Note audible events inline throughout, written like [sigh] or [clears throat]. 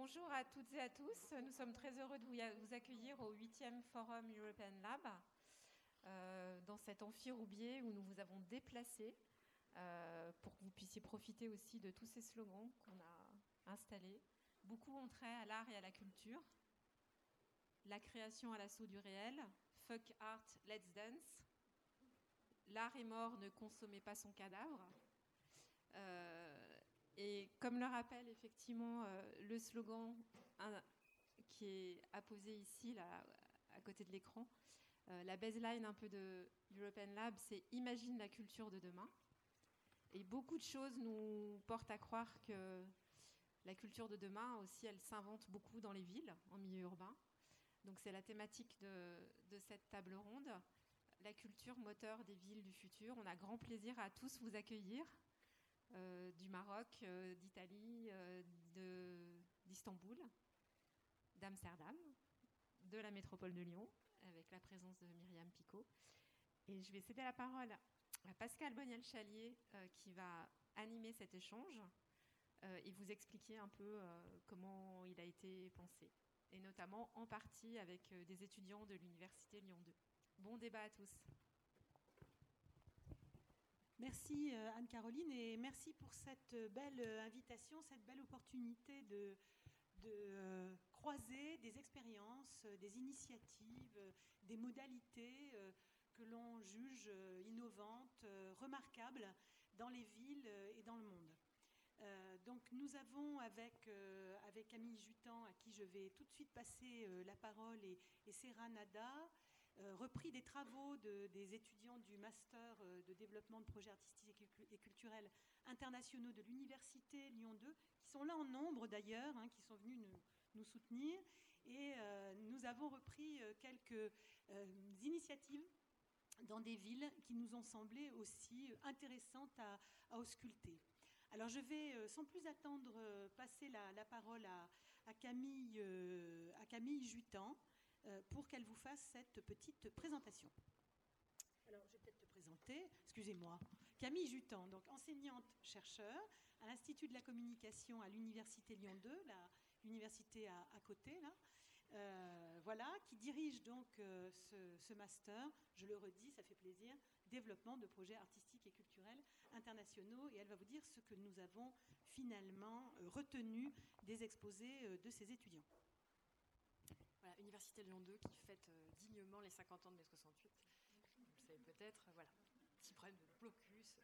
bonjour à toutes et à tous. Nous sommes très heureux de vous accueillir au 8e Forum European Lab, euh, dans cet amphi Roubier où nous vous avons déplacé euh, pour que vous puissiez profiter aussi de tous ces slogans qu'on a installés. Beaucoup ont trait à l'art et à la culture. La création à l'assaut du réel. Fuck art, let's dance. L'art est mort, ne consommez pas son cadavre. Euh, et comme le rappelle effectivement euh, le slogan qui est apposé ici, là, à côté de l'écran, euh, la baseline un peu de European Lab, c'est Imagine la culture de demain. Et beaucoup de choses nous portent à croire que la culture de demain aussi, elle s'invente beaucoup dans les villes, en milieu urbain. Donc c'est la thématique de, cette table ronde, la culture moteur des villes du futur. On a grand plaisir à tous vous accueillir. Euh, du Maroc, euh, d'Italie, euh, d'Istanbul, d'Amsterdam, de la métropole de Lyon, avec la présence de Myriam Picot. Et je vais céder la parole à Pascal Boniel-Chalier, qui va animer cet échange et vous expliquer un peu comment il a été pensé, et notamment en partie avec des étudiants de l'Université Lyon 2. Bon débat à tous. Merci euh, Anne-Caroline et merci pour cette belle euh, invitation, cette belle opportunité de, euh, croiser des expériences, des initiatives, des modalités que l'on juge innovantes, remarquables dans les villes et dans le monde. donc nous avons avec, avec Camille Jutan, à qui je vais tout de suite passer la parole, et, et Serra Nada, euh, repris des travaux des étudiants du Master euh, de développement de projets artistiques et culturels internationaux de l'Université Lyon 2, qui sont là en nombre d'ailleurs, hein, qui sont venus nous, soutenir. Et euh, nous avons repris quelques initiatives dans des villes qui nous ont semblé aussi intéressantes à, ausculter. Alors je vais sans plus attendre passer la, parole à, Camille, à Camille Jutan, euh, pour qu'elle vous fasse cette petite présentation. Alors, je vais peut-être te présenter, excusez-moi, Camille Jutan, donc enseignante-chercheur à l'Institut de la communication à l'Université Lyon 2, l'université à, côté, là. Euh, voilà, qui dirige donc euh, ce, master, je le redis, ça fait plaisir, développement de projets artistiques et culturels internationaux, et elle va vous dire ce que nous avons finalement retenu des exposés de ces étudiants. Université Lyon 2 qui fête euh, dignement les 50 ans de mai 68. Vous le savez peut-être, voilà. Petit problème de blocus.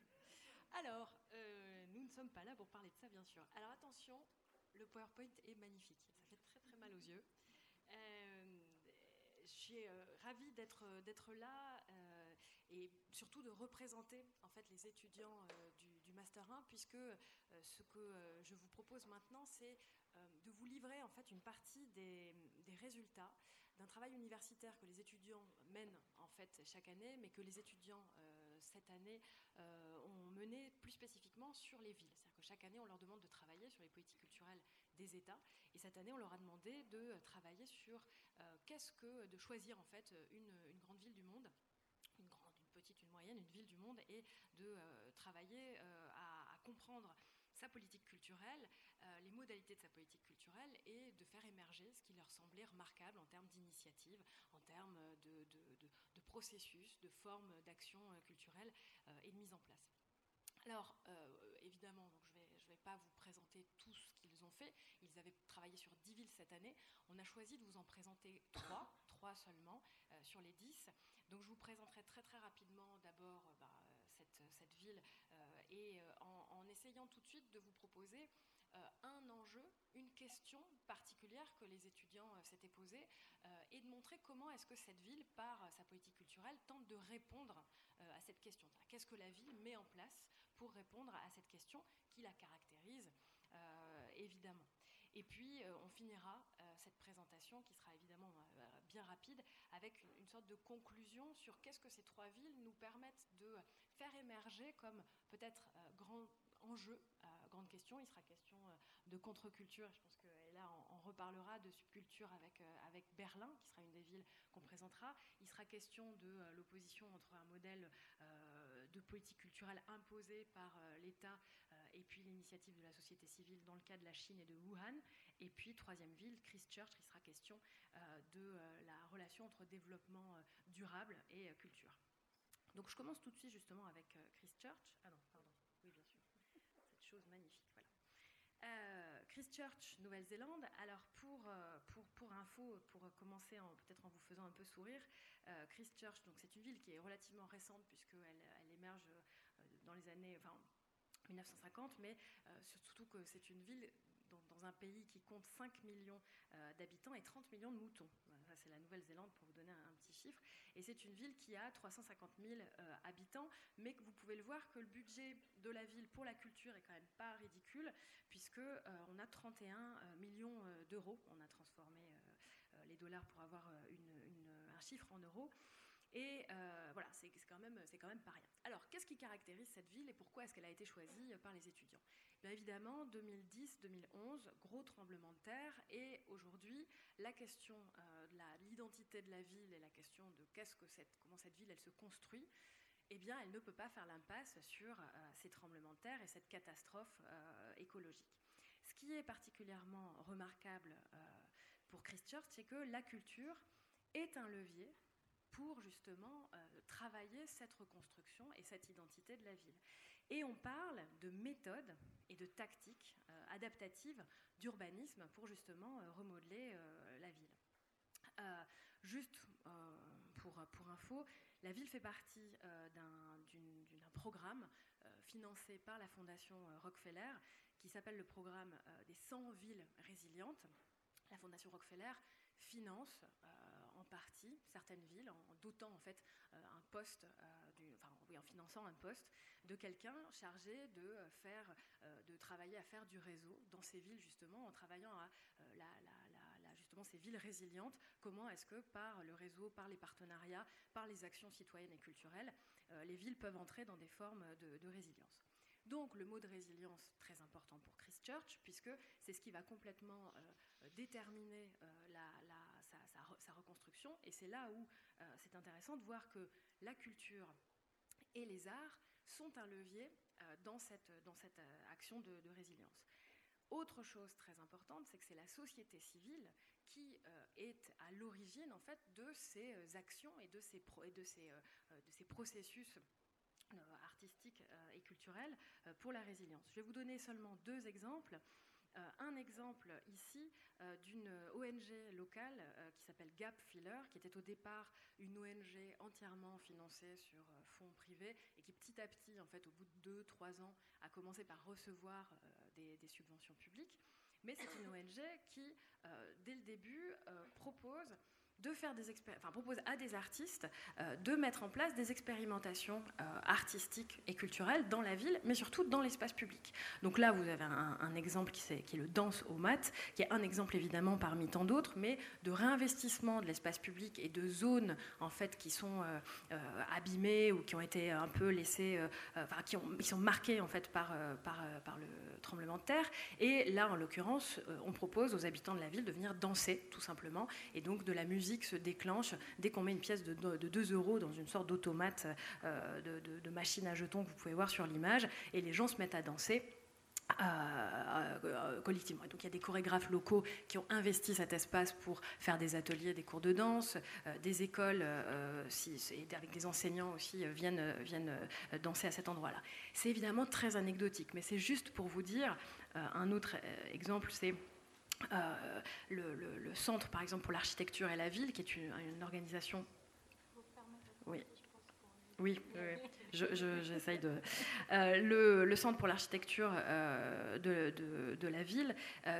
Alors, euh, nous ne sommes pas là pour parler de ça, bien sûr. Alors attention, le PowerPoint est magnifique. Ça fait très très mal aux yeux. Euh, je suis ravie d'être d'être là et surtout de représenter en fait les étudiants du, master 1 puisque ce que je vous propose maintenant c'est de vous livrer en fait une partie des, résultats d'un travail universitaire que les étudiants mènent en fait chaque année, mais que les étudiants euh, cette année euh, ont mené plus spécifiquement sur les villes. C'est-à-dire que chaque année on leur demande de travailler sur les politiques culturelles des États, et cette année on leur a demandé de travailler sur qu'est-ce que de choisir en fait une, grande ville du monde, une grande, une petite, une moyenne, une ville du monde, et de travailler à, comprendre sa politique culturelle, euh, les modalités de sa politique culturelle et de faire émerger ce qui leur semblait remarquable en termes d'initiatives, en termes de, processus, de formes d'action euh, culturelle euh, et de mise en place. Alors, évidemment, donc je ne vais, pas vous présenter tout ce qu'ils ont fait. Ils avaient travaillé sur 10 villes cette année. On a choisi de vous en présenter 3, 3 seulement, sur les 10. Donc, je vous présenterai très très rapidement d'abord bah, cette, ville et en, en, essayant tout de suite de vous proposer euh, un enjeu, une question particulière que les étudiants euh, s'étaient posée euh, et de montrer comment est-ce que cette ville, par sa politique culturelle, tente de répondre à cette question. Qu'est-ce que la ville met en place pour répondre à cette question qui la caractérise, évidemment. Et puis, on finira cette présentation, qui sera évidemment bien rapide, avec une, sorte de conclusion sur qu'est-ce que ces trois villes nous permettent de faire émerger comme peut-être grand enjeu, grande question. Il sera question euh, de contre-culture. Je pense que là, on, reparlera de subculture avec, euh, avec Berlin, qui sera une des villes qu'on présentera. Il sera question de euh, l'opposition entre un modèle de politique culturelle imposé par l'État et puis l'initiative de la société civile dans le cas de la Chine et de Wuhan. Et puis troisième ville, Christchurch, il sera question de la relation entre développement durable et culture. Donc je commence tout de suite justement avec Christchurch. Ah non, pardon, oui bien sûr, cette chose magnifique, voilà. Christchurch, Nouvelle-Zélande. Alors pour, pour, pour info, pour commencer peut-être en vous faisant un peu sourire, Christchurch, c'est une ville qui est relativement récente puisqu'elle elle émerge dans les années, 1950, mais surtout que c'est une ville dans, un pays qui compte 5 millions euh, d'habitants et 30 millions de moutons. ça, c'est la Nouvelle-Zélande pour vous donner un, petit chiffre. Et c'est une ville qui a 350 000 euh, habitants, mais que vous pouvez le voir que le budget de la ville pour la culture est quand même pas ridicule, puisque euh, on a 31 millions d'euros. On a transformé les dollars pour avoir un chiffre en euros. Et voilà, c'est quand, même, quand même pas rien. Alors, qu'est-ce qui caractérise cette ville et pourquoi est-ce qu'elle a été choisie par les étudiants? Bien évidemment, 2010-2011, gros tremblement de terre, et aujourd'hui, la question euh, de l'identité de la ville et la question de qu'est-ce que cette, comment cette ville elle se construit, eh bien, elle ne peut pas faire l'impasse sur euh, ces tremblements de terre et cette catastrophe euh, écologique. Ce qui est particulièrement remarquable pour Christchurch, c'est que la culture est un levier pour justement travailler cette reconstruction et cette identité de la ville. Et on parle de méthodes et de tactiques euh, adaptatives d'urbanisme pour justement euh, remodeler euh, la ville. juste pour, pour, info, la ville fait partie d'un programme financé par la Fondation Rockefeller qui s'appelle le programme des 100 villes résilientes. La Fondation Rockefeller finance partie certaines villes en dotant en fait un poste oui, en finançant un poste de quelqu'un chargé de euh, faire, euh, de travailler à faire du réseau dans ces villes justement, en travaillant à euh, la, justement ces villes résilientes. Comment est-ce que par le réseau, par les partenariats, par les actions citoyennes et culturelles, les villes peuvent entrer dans des formes de, résilience? Donc le mot de résilience très important pour Christchurch, puisque c'est ce qui va complètement déterminer sa, reconstruction. Et c'est là où c'est intéressant de voir que la culture et les arts sont un levier euh, dans cette, dans cette euh, action de, résilience. Autre chose très importante, c'est que c'est la société civile qui euh, est à l'origine en fait de ces actions et de ces, de ces, de ces processus artistiques et culturels pour la résilience. Je vais vous donner seulement deux exemples. Euh, un exemple ici euh, d'une ONG locale euh, qui s'appelle Gap Filler, qui était au départ une ONG entièrement financée sur fonds privés et qui petit à petit, en fait, au bout de deux, trois ans, a commencé par recevoir des subventions publiques. Mais c'est une ONG qui, dès le début, propose de faire des enfin, propose à des artistes euh, de mettre en place des expérimentations euh, artistiques et culturelles dans la ville, mais surtout dans l'espace public. Donc là, vous avez un, exemple qui qui est, le danse au mat, qui est un exemple évidemment parmi tant d'autres, mais de réinvestissement de l'espace public et de zones en fait qui sont euh, abîmées ou qui ont été un peu laissées, enfin, qui, ont, qui, sont marquées en fait par, par, par le tremblement de terre. Et là, en l'occurrence, on propose aux habitants de la ville de venir danser tout simplement, et donc de la musique se déclenche dès qu'on met une pièce de, 2 euros dans une sorte d'automate euh, de, machine à jetons que vous pouvez voir sur l'image, et les gens se mettent à danser. Euh, euh, collectivement. donc il y a des chorégraphes locaux qui ont investi cet espace pour faire des ateliers, des cours de danse, des écoles si, avec des enseignants aussi viennent, viennent danser à cet endroit-là. C'est évidemment très anecdotique, mais c'est juste pour vous dire, un autre exemple, c'est euh, le, Centre, par exemple, pour l'architecture et la ville, qui est une, organisation. Oui. Oui, j'essaye de. Euh, le, Centre pour l'architecture euh, de, la ville,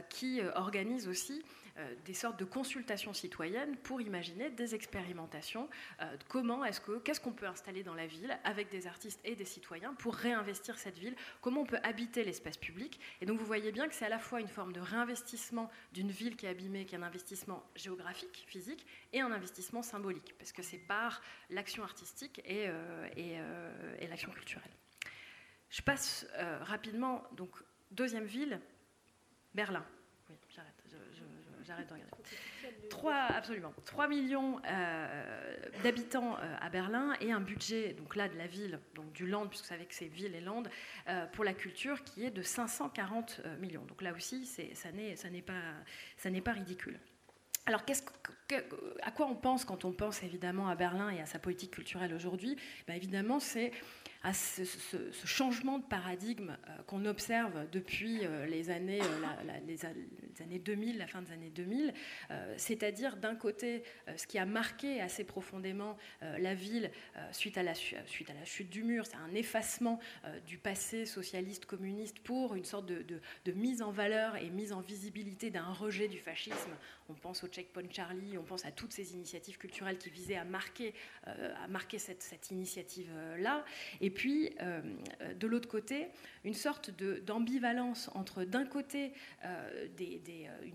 qui organise aussi des sortes de consultations citoyennes pour imaginer des expérimentations. Euh, comment est-ce que, qu'est-ce qu'on peut installer dans la ville avec des artistes et des citoyens pour réinvestir cette ville Comment on peut habiter l'espace public Et donc vous voyez bien que c'est à la fois une forme de réinvestissement d'une ville qui est abîmée, qui est un investissement géographique, physique, et un investissement symbolique, parce que c'est par l'action artistique et, euh, l'action culturelle. Je passe rapidement, donc deuxième ville, Berlin. Oui, j'arrête j'arrête de regarder. 3, absolument. 3 millions d'habitants à Berlin et un budget, donc là, de la ville, donc du Land, puisque vous savez que c'est ville et Land, pour la culture qui est de 540 millions. Donc là aussi, ça n'est pas, pas ridicule. Alors, à quoi on pense quand on pense évidemment à Berlin et à sa politique culturelle aujourd'hui? Ben, Évidemment, c'est à ce, changement de paradigme euh, qu'on observe depuis euh, les années, euh, les, années 2000, la fin des années 2000, c'est-à-dire d'un côté ce qui a marqué assez profondément la ville suite à la, chute du mur, c'est un effacement du passé socialiste communiste pour une sorte de, mise en valeur et mise en visibilité d'un rejet du fascisme on pense au Checkpoint Charlie, on pense à toutes ces initiatives culturelles qui visaient à marquer, euh, cette, initiative-là. Puis, euh, de l'autre côté, une sorte d'ambivalence entre, d'un côté, euh,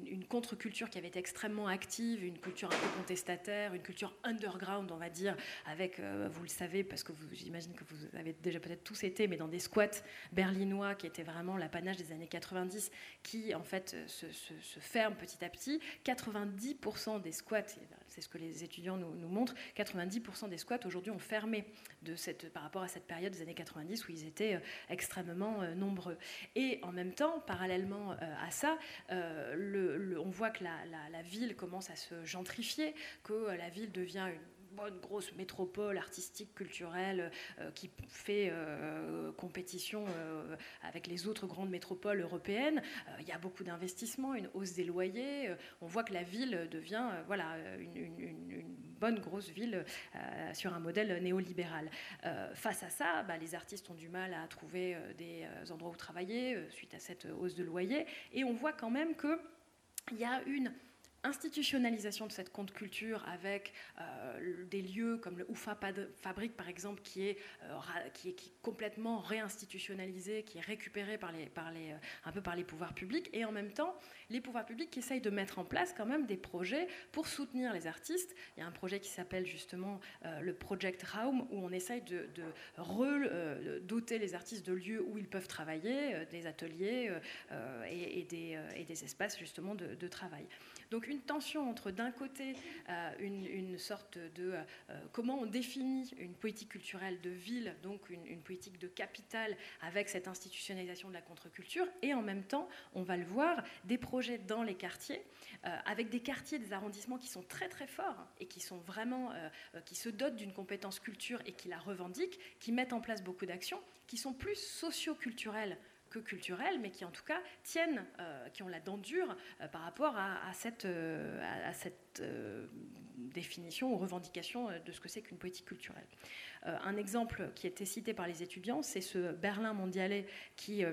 une, contre-culture qui avait été extrêmement active, une culture un peu contestataire, une culture underground, on va dire, avec, vous le savez, parce que j'imagine que vous avez déjà peut-être tous été, mais dans des squats berlinois qui étaient vraiment l'apanage des années 90, qui en fait se, se ferment petit à petit. 90% des squats, c'est ce que les étudiants nous, montrent, 90% des squats aujourd'hui ont fermé de cette, par rapport à cette période des années 90 où ils étaient euh, extrêmement euh, nombreux. Et en même temps, parallèlement euh, à ça, on voit que la, la, ville commence à se gentrifier, que la ville devient une bonne grosse métropole artistique, culturelle, euh, qui fait euh, compétition euh, avec les autres grandes métropoles européennes. Il y a beaucoup d'investissements, une hausse des loyers. on voit que la ville devient voilà, une, bonne grosse ville sur un modèle néolibéral. face à ça, bah, les artistes ont du mal à trouver des endroits où travailler suite à cette hausse de loyer. Et on voit quand même qu'il y a une institutionnalisation de cette compte culture avec euh, des lieux comme le Oufa Fabrique par exemple qui est, euh, qui est, complètement réinstitutionnalisé, qui est récupéré euh, un peu par les pouvoirs publics et en même temps les pouvoirs publics qui essayent de mettre en place quand même des projets pour soutenir les artistes. Il y a un projet qui s'appelle justement le Project Raum où on essaye de, doter les artistes de lieux où ils peuvent travailler, des ateliers et, des, espaces justement de travail. Donc une tension entre d'un côté euh, une, sorte de euh, comment on définit une politique culturelle de ville, donc une, politique de capitale avec cette institutionnalisation de la contre-culture, et en même temps, on va le voir, des projets dans les quartiers, euh, avec des quartiers, des arrondissements qui sont très très forts et qui qui se dotent d'une compétence culture et qui la revendiquent, qui mettent en place beaucoup d'actions, qui sont plus socio-culturelles que culturelles, mais qui en tout cas tiennent, euh, qui ont la dent dure euh, par rapport à, cette, euh, définition ou revendication de ce que c'est qu'une politique culturelle. un exemple qui était cité par les étudiants, c'est ce Berlin mondialais qui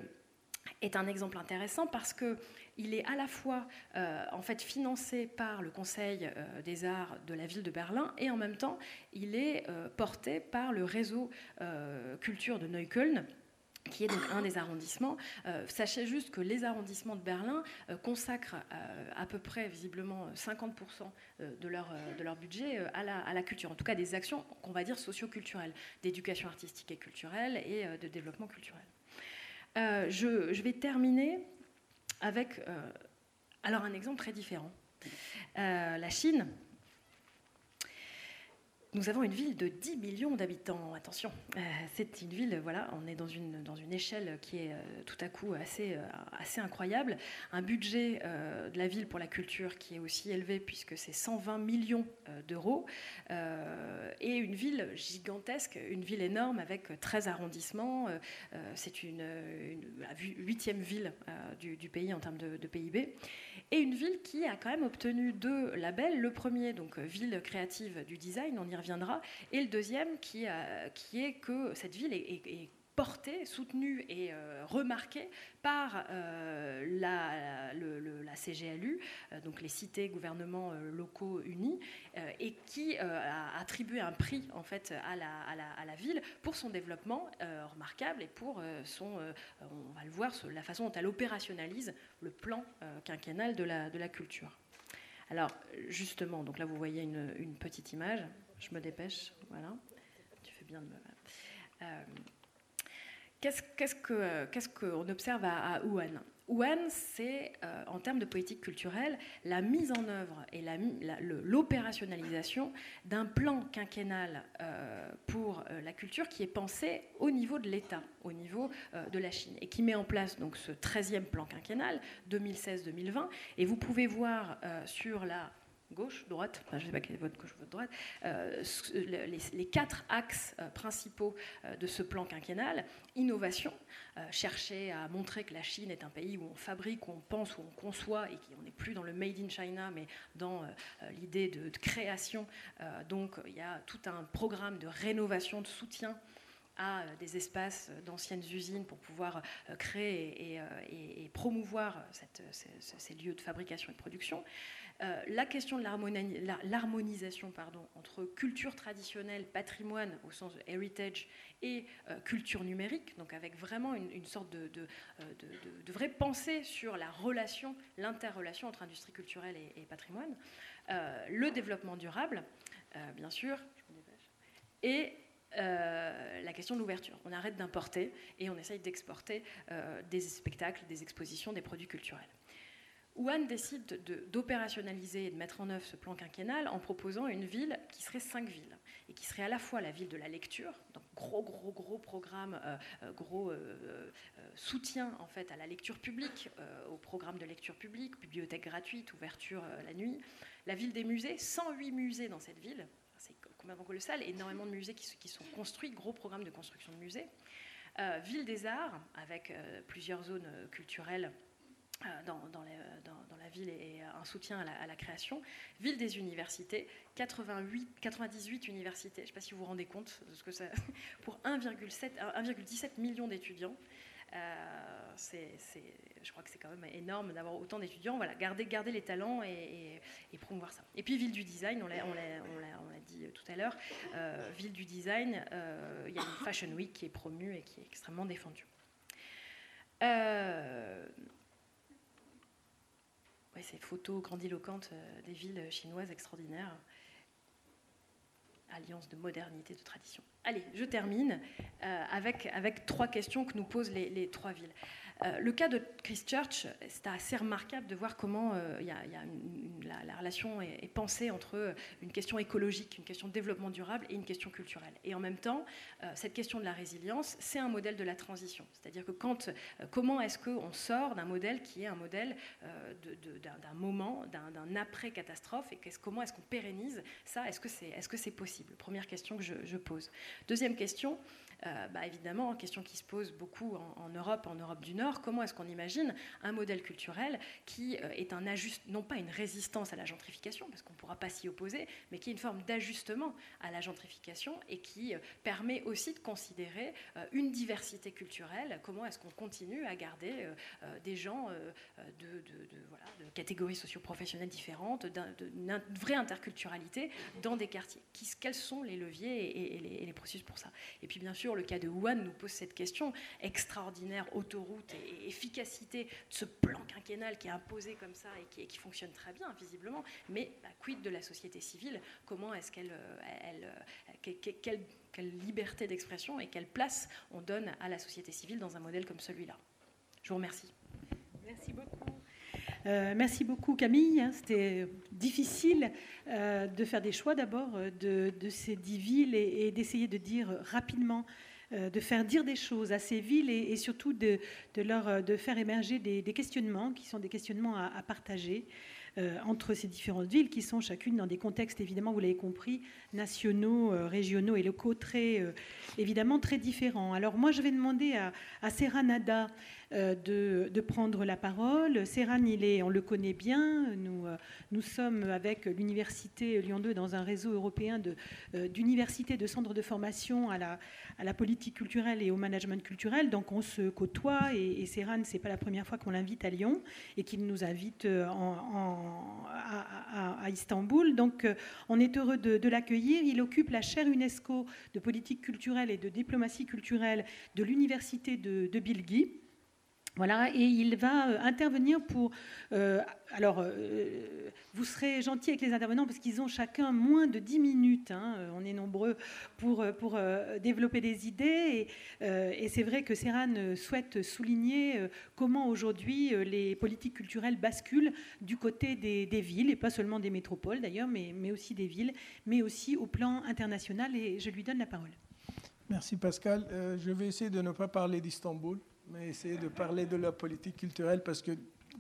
est un exemple intéressant parce que il est à la fois en fait financé par le Conseil des arts de la ville de Berlin et en même temps il est porté par le réseau culture de Neukölln qui est donc un des arrondissements. Euh, sachez juste que les arrondissements de Berlin euh, consacrent euh, à peu près, visiblement, 50% de leur, budget à la, à la, culture, en tout cas des actions qu'on va dire socio-culturelles, d'éducation artistique et culturelle et de développement culturel. Je, je, vais terminer avec alors un exemple très différent. la Chine, nous avons une ville de 10 millions d'habitants. Attention, euh, c'est une ville, voilà, on est dans une, dans une échelle qui est euh, tout à coup assez, euh, assez incroyable. Un budget de la ville pour la culture qui est aussi élevé puisque c'est 120 millions d'euros. et une ville gigantesque, une ville énorme avec 13 arrondissements. c'est une, huitième ville du, pays en termes de, de PIB et une ville qui a quand même obtenu deux labels. Le premier, donc ville créative du design, on y reviendra, et le deuxième qui, qui est que cette ville est, portée, soutenue et euh, remarquée par euh, la, la, CGLU, euh, donc les cités gouvernements locaux unis, et qui a attribué un prix en fait à la, ville pour son développement remarquable et pour son, on va le voir, la façon dont elle opérationnalise le plan euh, quinquennal de la, de la culture. Alors, justement, donc là, vous voyez une, petite image. Je me dépêche. Voilà. Tu fais bien de me. Euh, qu'est-ce qu'on observe à, Wuhan? Wuhan, c'est, euh, en termes de politique culturelle, la mise en œuvre et l'opérationnalisation d'un plan quinquennal euh, pour la culture qui est pensé au niveau de l'État, au niveau de la Chine, et qui met en place donc ce 13e plan quinquennal 2016-2020. Et vous pouvez voir sur la gauche, droite, je ne sais pas quelle est votre gauche votre droite, les, quatre axes principaux de ce plan quinquennal, innovation, euh, chercher à montrer que la Chine est un pays où on fabrique, où on pense, où on conçoit, et qu'on n'est plus dans le made in China, mais dans euh, euh, l'idée de, création. donc il y a tout un programme de rénovation, de soutien à des espaces d'anciennes usines pour pouvoir créer et, promouvoir ces, lieux de fabrication et de production. La question de l'harmonisation entre culture traditionnelle, patrimoine au sens de heritage et euh, culture numérique, donc avec vraiment une, sorte de, euh, de, vraie pensée sur la relation, l'interrelation entre industrie culturelle et, patrimoine, euh, le développement durable, bien sûr, et la question de l'ouverture. On arrête d'importer et on essaye d'exporter des spectacles, des expositions, des produits culturels. Wuhan décide d'opérationnaliser et de mettre en œuvre ce plan quinquennal en proposant une ville qui serait cinq villes et qui serait à la fois la ville de la lecture, donc gros, gros, gros programme, euh, euh, gros euh, soutien en fait à la lecture publique, au programme de lecture publique, bibliothèque gratuite, ouverture la nuit. La ville des musées, 108 musées dans cette ville, c'est complètement colossal, énormément de musées qui, qui, sont construits, gros programme de construction de musées. ville des arts, avec plusieurs zones culturelles dans, dans, la ville et un soutien à la, création. Ville des universités, 88, 98 universités, je ne sais pas si vous vous rendez compte de ce que c'est, [laughs] pour 1,17 million d'étudiants. Euh, je crois que c'est quand même énorme d'avoir autant d'étudiants. Voilà, garder, les talents et, promouvoir ça. Et puis, ville du design, on l'a, dit tout à l'heure, euh, ville du design, euh, il y a une Fashion Week qui est promue et qui est extrêmement défendue. Ces photos grandiloquentes des villes chinoises extraordinaires alliance de modernité, de tradition. Allez, je termine euh, avec, avec trois questions que nous posent les trois villes. Euh, le cas de Christchurch, c'est assez remarquable de voir comment euh, y a, la, relation est, pensée entre une question écologique, une question de développement durable et une question culturelle. Et en même temps, euh, cette question de la résilience, c'est un modèle de la transition. C'est-à-dire que quand, comment est-ce qu'on sort d'un modèle qui est un modèle d'un moment, d'un après-catastrophe, et comment est-ce qu'on pérennise ça? Est-ce que c'est est -ce c'est possible? Première question que je pose. Deuxième question, euh, bah, évidemment, question qui se pose beaucoup en, Europe, en Europe du Nord, comment est-ce qu'on imagine un modèle culturel qui euh, est un ajuste, non pas une résistance à la gentrification, parce qu'on ne pourra pas s'y opposer, mais qui est une forme d'ajustement à la gentrification et qui euh, permet aussi de considérer une diversité culturelle, comment est-ce qu'on continue à garder des gens de, de, catégories socio-professionnelles différentes, d'une vraie interculturalité dans des quartiers? quels sont les leviers et les processus pour ça? Et puis bien sûr, le cas de Wuhan nous pose cette question extraordinaire autoroute et, efficacité de ce plan quinquennal qui est imposé comme ça et qui, fonctionne très bien visiblement. Mais quid de la société civile? Comment est-ce qu'elle, euh, euh, quelle, liberté d'expression et quelle place on donne à la société civile dans un modèle comme celui-là? Je vous remercie. Merci beaucoup. Euh, merci beaucoup Camille. Hein, c'était difficile de faire des choix d'abord de, ces dix villes et d'essayer de dire rapidement euh, de faire dire des choses à ces villes et, surtout de, leur, euh, de faire émerger des, questionnements qui sont des questionnements à, partager euh, entre ces différentes villes qui sont chacune dans des contextes, évidemment, vous l'avez compris, nationaux, régionaux et locaux très, évidemment, très différents. Alors moi, je vais demander à, à Serra Nada de, de, prendre la parole. Serran, il est, on le connaît bien. Nous, nous sommes avec l'Université Lyon 2 dans un réseau européen d'universités, de, centres de formation à la, politique culturelle et au management culturel. Donc on se côtoie et, et Serran, c'est pas la première fois qu'on l'invite à Lyon et qu'il nous invite euh, à, Istanbul. Donc euh, on est heureux de, l'accueillir. Il occupe la chaire UNESCO de politique culturelle et de diplomatie culturelle de l'université de, de Bilgi. Voilà, et il va euh, intervenir pour. alors, vous serez gentil avec les intervenants parce qu'ils ont chacun moins de 10 minutes. Hein. Euh, on est nombreux pour, euh, pour euh, développer des idées. Et, c'est vrai que Serran souhaite souligner comment aujourd'hui les politiques culturelles basculent du côté des, villes, et pas seulement des métropoles d'ailleurs, mais, mais aussi des villes, mais aussi au plan international. Et je lui donne la parole. Merci Pascal. je vais essayer de ne pas parler d'Istanbul, mais essayer de parler de la politique culturelle parce que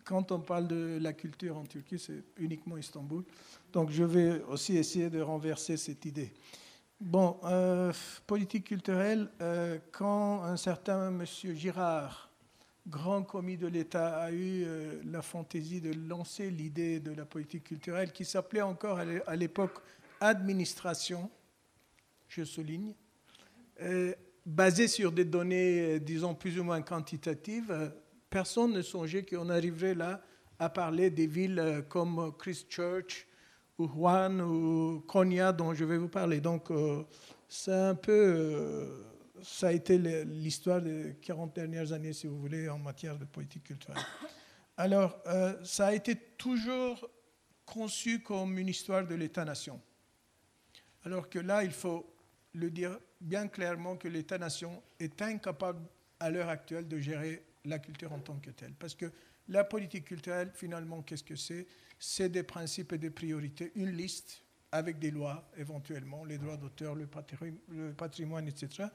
quand on parle de la culture en Turquie, c'est uniquement Istanbul. Donc je vais aussi essayer de renverser cette idée. Bon, euh, politique culturelle, euh, quand un certain monsieur Girard, grand commis de l'État, a eu euh, la fantaisie de lancer l'idée de la politique culturelle, qui s'appelait encore à l'époque administration, je souligne, basée sur des données, disons, plus ou moins quantitatives, personne ne songeait qu'on arriverait là à parler des villes euh, comme Christchurch ou Wuhan ou Konya dont je vais vous parler. Donc, euh, c'est un peu, euh, ça a été l'histoire des 40 dernières années, si vous voulez, en matière de politique culturelle. Alors, ça a été toujours conçu comme une histoire de l'État-nation. Alors que là, il faut le dire bien clairement que l'État-nation est incapable à l'heure actuelle de gérer la culture en tant que telle. Parce que la politique culturelle, finalement, qu'est-ce que c'est? C'est des principes et des priorités, une liste avec des lois, éventuellement, les droits d'auteur, le patrimoine, etc.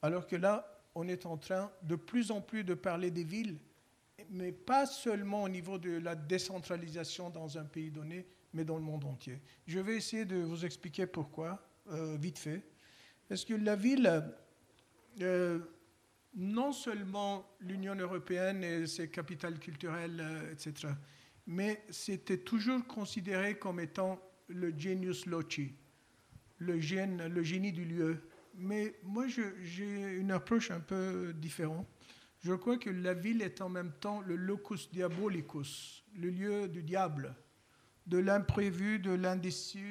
Alors que là, on est en train de plus en plus de parler des villes, mais pas seulement au niveau de la décentralisation dans un pays donné, mais dans le monde entier. Je vais essayer de vous expliquer pourquoi, euh, vite fait. Parce que la ville, euh, non seulement l'Union européenne et ses capitales culturelles, euh, etc., mais c'était toujours considéré comme étant le genius loci, le, le génie du lieu. Mais moi, j'ai une approche un peu différente. Je crois que la ville est en même temps le locus diabolicus, le lieu du diable, de l'imprévu, de l'indécis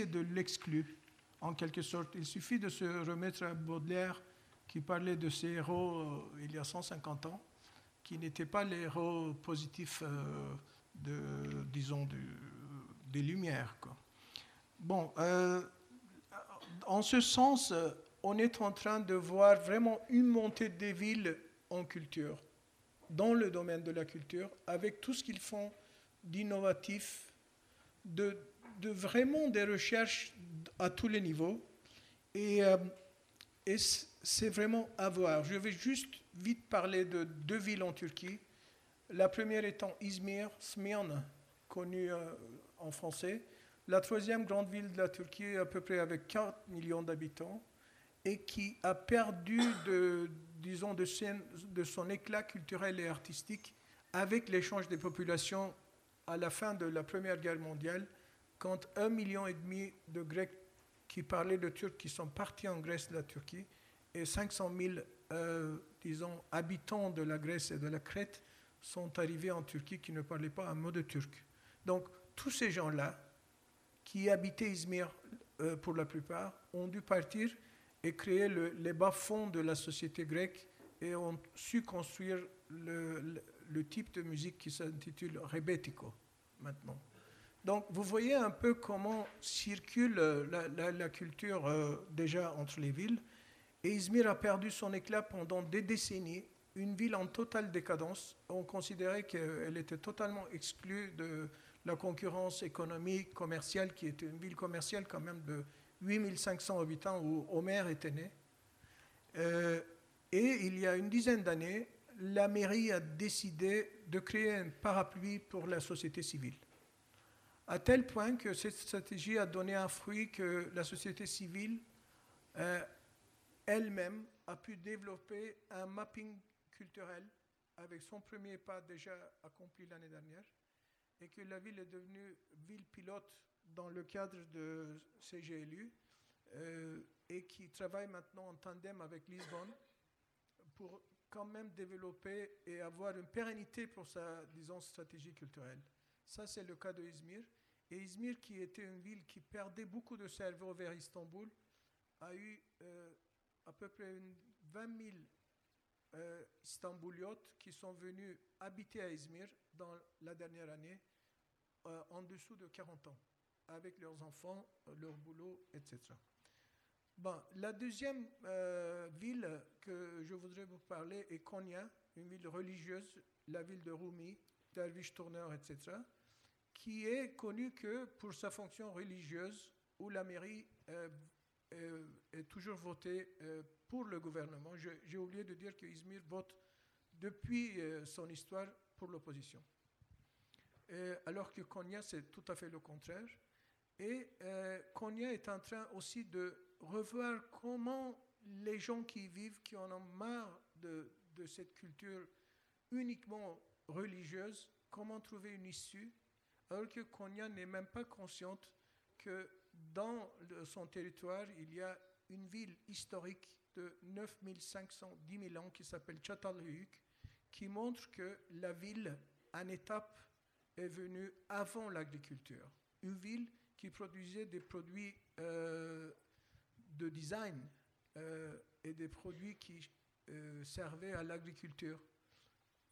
et de l'exclu, en quelque sorte. Il suffit de se remettre à Baudelaire qui parlait de ces héros euh, il y a 150 ans, qui n'étaient pas les héros positifs, euh, de, disons, des Lumières. Bon, euh, en ce sens, on est en train de voir vraiment une montée des villes en culture, dans le domaine de la culture, avec tout ce qu'ils font d'innovatif, de, de, vraiment des recherches à tous les niveaux. Et, et c'est vraiment à voir. Je vais juste vite parler de deux villes en Turquie. La première étant Izmir, Smyrne, connue euh, en français. La troisième grande ville de la Turquie, à peu près avec 4 millions d'habitants, et qui a perdu de, disons, de son éclat culturel et artistique avec l'échange des populations à la fin de la Première Guerre mondiale, quand un million et demi de Grecs qui parlaient le turc, qui sont partis en Grèce de la Turquie, et 500 000, euh, disons, habitants de la Grèce et de la Crète sont arrivés en Turquie qui ne parlaient pas un mot de turc. Donc, tous ces gens-là, qui habitaient Izmir euh, pour la plupart, ont dû partir et créer les bas-fonds de la société grecque et ont su construire le, type de musique qui s'intitule rebetiko maintenant. Donc vous voyez un peu comment circule la, culture euh, déjà entre les villes. Et Izmir a perdu son éclat pendant des décennies, une ville en totale décadence. On considérait qu'elle était totalement exclue de la concurrence économique, commerciale, qui était une ville commerciale quand même de 8500 habitants où Homer était né. Euh, et il y a une dizaine d'années, la mairie a décidé de créer un parapluie pour la société civile. À tel point que cette stratégie a donné un fruit que la société civile euh, elle-même a pu développer un mapping culturel avec son premier pas déjà accompli l'année dernière et que la ville est devenue ville pilote dans le cadre de CGLU euh, et qui travaille maintenant en tandem avec Lisbonne pour quand même développer et avoir une pérennité pour sa, disons, stratégie culturelle. Ça, c'est le cas de Izmir. Et Izmir, qui était une ville qui perdait beaucoup de cerveau vers Istanbul, a eu euh, à peu près 20 000 euh, qui sont venus habiter à Izmir dans la dernière année euh, en dessous de 40 ans, avec leurs enfants, leur boulot, etc. Bon, la deuxième ville que je voudrais vous parler est Konya, une ville religieuse, la ville de Rumi, Dervish Tourneur, etc., qui est connue que pour sa fonction religieuse, où la mairie est toujours votée pour le gouvernement. J'ai oublié de dire que Izmir vote depuis son histoire pour l'opposition. alors que Konya, c'est tout à fait le contraire. Et euh, Konya est en train aussi de revoir comment les gens qui vivent, qui en ont marre de cette culture uniquement religieuse, comment trouver une issue, alors que Konya n'est même pas consciente que dans son territoire, il y a une ville historique de 9500, 10 000 ans qui s'appelle Çatalhöyük, qui montre que la ville, en étape, est venue avant l'agriculture. Une ville qui produisait des produits euh, de design euh, et des produits qui euh, servaient à l'agriculture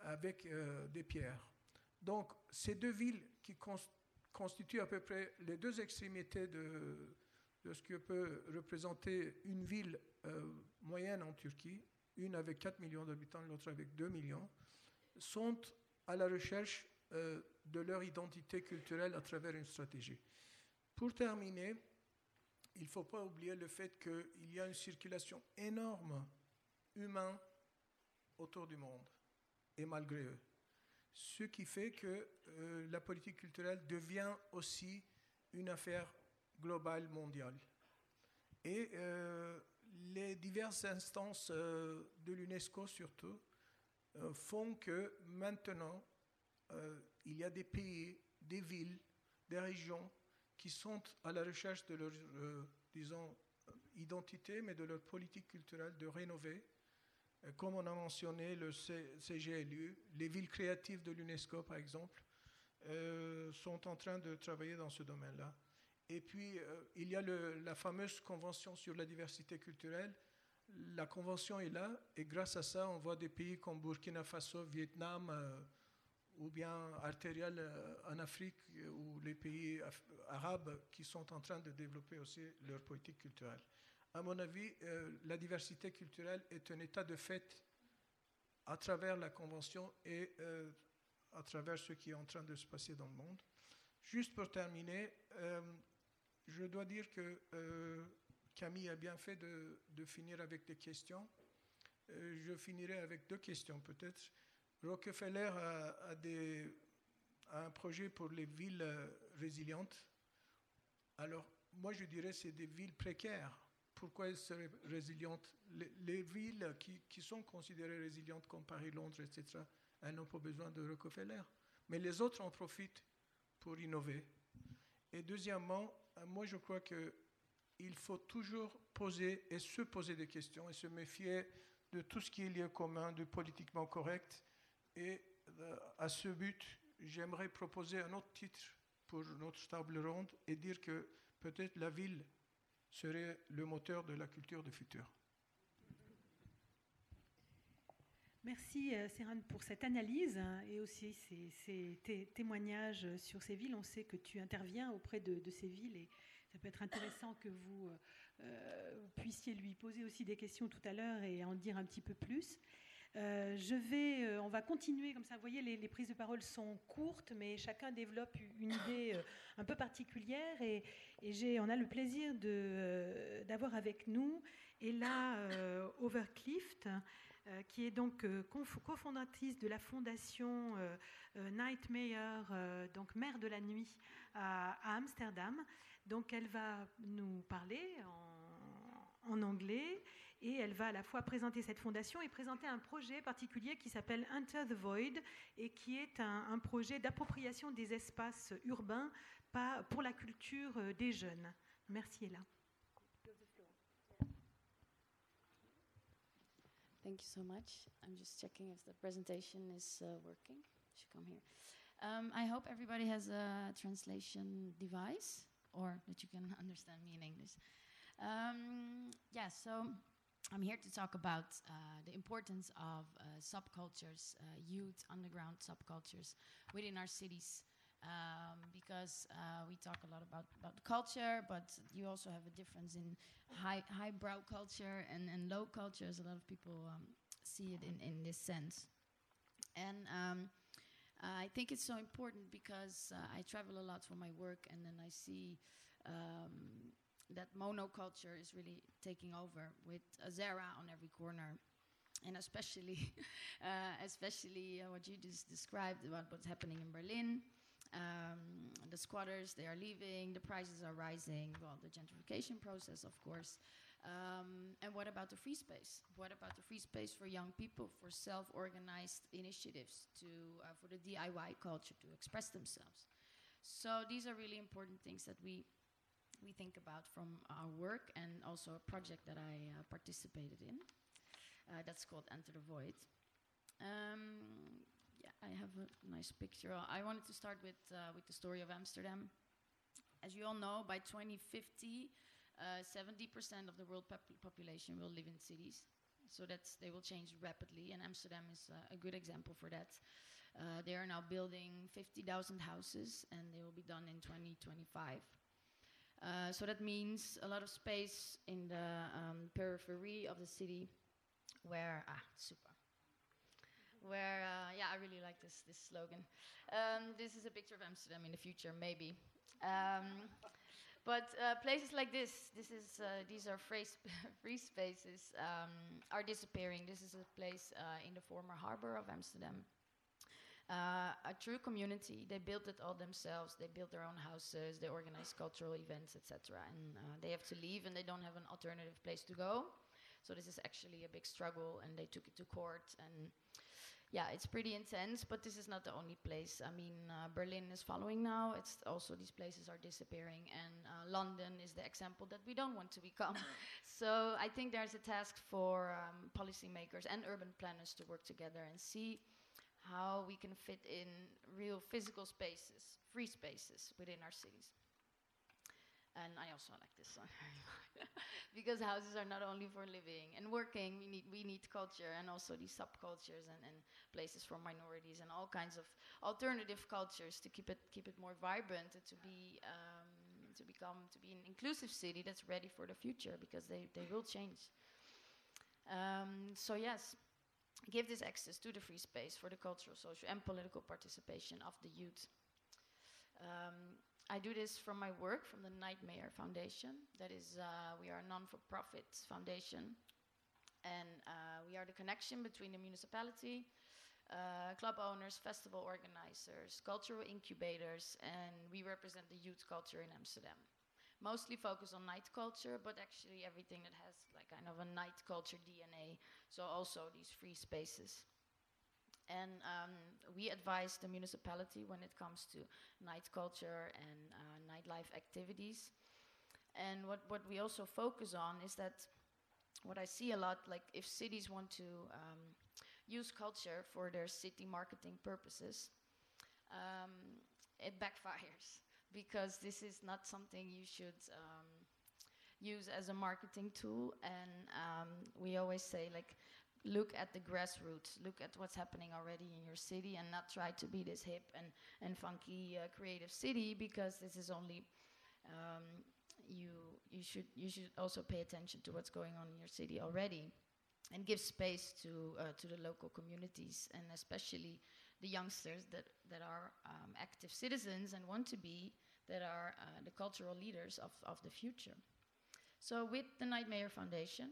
avec des pierres. Donc, ces deux villes qui constituent à peu près les deux extrémités de, ce que peut représenter une ville moyenne en Turquie, une avec 4 millions d'habitants, l'autre avec 2 millions, sont à la recherche euh, de leur identité culturelle à travers une stratégie. Pour terminer, il ne faut pas oublier le fait qu'il y a une circulation énorme humaine autour du monde, et malgré eux. Ce qui fait que euh, la politique culturelle devient aussi une affaire globale, mondiale. Et euh, les diverses instances de l'UNESCO surtout euh, font que maintenant, euh, il y a des pays, des villes, des régions qui sont à la recherche de leur, euh, disons, identité, mais de leur politique culturelle de rénover. Comme on a mentionné le CGLU, les villes créatives de l'UNESCO, par exemple, sont en train de travailler dans ce domaine-là. Et puis, il y a la fameuse Convention sur la diversité culturelle la convention est là et grâce à ça, on voit des pays comme Burkina Faso, Vietnam euh, ou bien artériel euh, en Afrique euh, ou les pays arabes qui sont en train de développer aussi leur politique culturelle. À mon avis, la diversité culturelle est un état de fait à travers la convention et à travers ce qui est en train de se passer dans le monde. Juste pour terminer, je dois dire que Camille a bien fait de, finir avec des questions. Euh, je finirai avec deux questions peut-être. Rockefeller a, des, un projet pour les villes euh, résilientes. Alors, moi, je dirais que c'est des villes précaires. Pourquoi elles seraient résilientes les, villes qui, sont considérées résilientes, comme Paris, Londres, etc., elles n'ont pas besoin de Rockefeller. Mais les autres en profitent pour innover. Et deuxièmement, moi, je crois que il faut toujours poser et se poser des questions et se méfier de tout ce qui est lié commun, de politiquement correct. Et euh, à ce but, j'aimerais proposer un autre titre pour notre table ronde et dire que peut-être la ville serait le moteur de la culture du futur. Merci euh, Serhan pour cette analyse hein, et aussi ces, témoignages sur ces villes. On sait que tu interviens auprès de, ces villes et ça peut être intéressant que vous euh, puissiez lui poser aussi des questions tout à l'heure et en dire un petit peu plus. Euh, euh, on va continuer comme ça. Vous voyez, les, prises de parole sont courtes, mais chacun développe une idée un peu particulière. Et, et on a le plaisir d'avoir avec nous Ella Overclift, qui est donc cofondatrice de la fondation Nightmare, donc Mère de la Nuit à Amsterdam. Donc elle va nous parler en, anglais et elle va à la fois présenter cette fondation et présenter un projet particulier qui s'appelle Enter the Void et qui est un, projet d'appropriation des espaces urbains pour la culture des jeunes. Merci Ella. Thank you so much. I'm just checking if the presentation is uh, working. Should come here. Um, I hope everybody has a translation device. or that you can [laughs] understand me in English. Um, yeah, so I'm here to talk about uh, the importance of uh, subcultures, uh, youth, underground subcultures within our cities. Um, because uh, we talk a lot about, about culture, but you also have a difference in high highbrow culture and, and low cultures. A lot of people um, see it in, in this sense. And um, I think it's so important because uh, I travel a lot for my work, and then I see um, that monoculture is really taking over with a Zara on every corner. And especially, [laughs] uh, especially uh, what you just described about what's happening in Berlin, um, the squatters they are leaving, the prices are rising. Well, the gentrification process, of course, um, and what about the free space? What about the free space for young people, for self-organized initiatives, to uh, for the DIY culture to express themselves? So these are really important things that we we think about from our work and also a project that I uh, participated in. Uh, that's called Enter the Void. Um, yeah, I have a nice picture. I wanted to start with uh, with the story of Amsterdam. As you all know, by 2050 70% uh, of the world pop population will live in cities. So that's, they will change rapidly, and Amsterdam is uh, a good example for that. Uh, they are now building 50,000 houses, and they will be done in 2025. Uh, so that means a lot of space in the um, periphery of the city where, ah, super. Where, uh, yeah, I really like this, this slogan. Um, this is a picture of Amsterdam in the future, maybe. Um, but uh, places like this, this is, uh, these are free, [laughs] free spaces, um, are disappearing. This is a place uh, in the former harbor of Amsterdam. Uh, a true community. They built it all themselves. They built their own houses. They organize cultural events, etc. And uh, they have to leave, and they don't have an alternative place to go. So this is actually a big struggle, and they took it to court and yeah, it's pretty intense, but this is not the only place. I mean, uh, Berlin is following now. It's also these places are disappearing, and uh, London is the example that we don't want to become. [laughs] so I think there's a task for um, policymakers and urban planners to work together and see how we can fit in real physical spaces, free spaces within our cities. And I also like this song [laughs] because houses are not only for living and working. We need we need culture and also these subcultures and, and places for minorities and all kinds of alternative cultures to keep it keep it more vibrant and to be um, to become to be an inclusive city that's ready for the future because they they will change. Um, so yes, give this access to the free space for the cultural, social, and political participation of the youth. Um, I do this from my work from the Nightmare Foundation. That is, uh, we are a non-for-profit foundation, and uh, we are the connection between the municipality, uh, club owners, festival organizers, cultural incubators, and we represent the youth culture in Amsterdam. Mostly focus on night culture, but actually everything that has like kind of a night culture DNA. So also these free spaces. And um, we advise the municipality when it comes to night culture and uh, nightlife activities. And what, what we also focus on is that what I see a lot, like if cities want to um, use culture for their city marketing purposes, um, it backfires because this is not something you should um, use as a marketing tool. And um, we always say, like, look at the grassroots, look at what's happening already in your city, and not try to be this hip and, and funky uh, creative city because this is only. Um, you you should you should also pay attention to what's going on in your city already, and give space to uh, to the local communities and especially the youngsters that that are um, active citizens and want to be that are uh, the cultural leaders of, of the future. So with the Nightmare Foundation,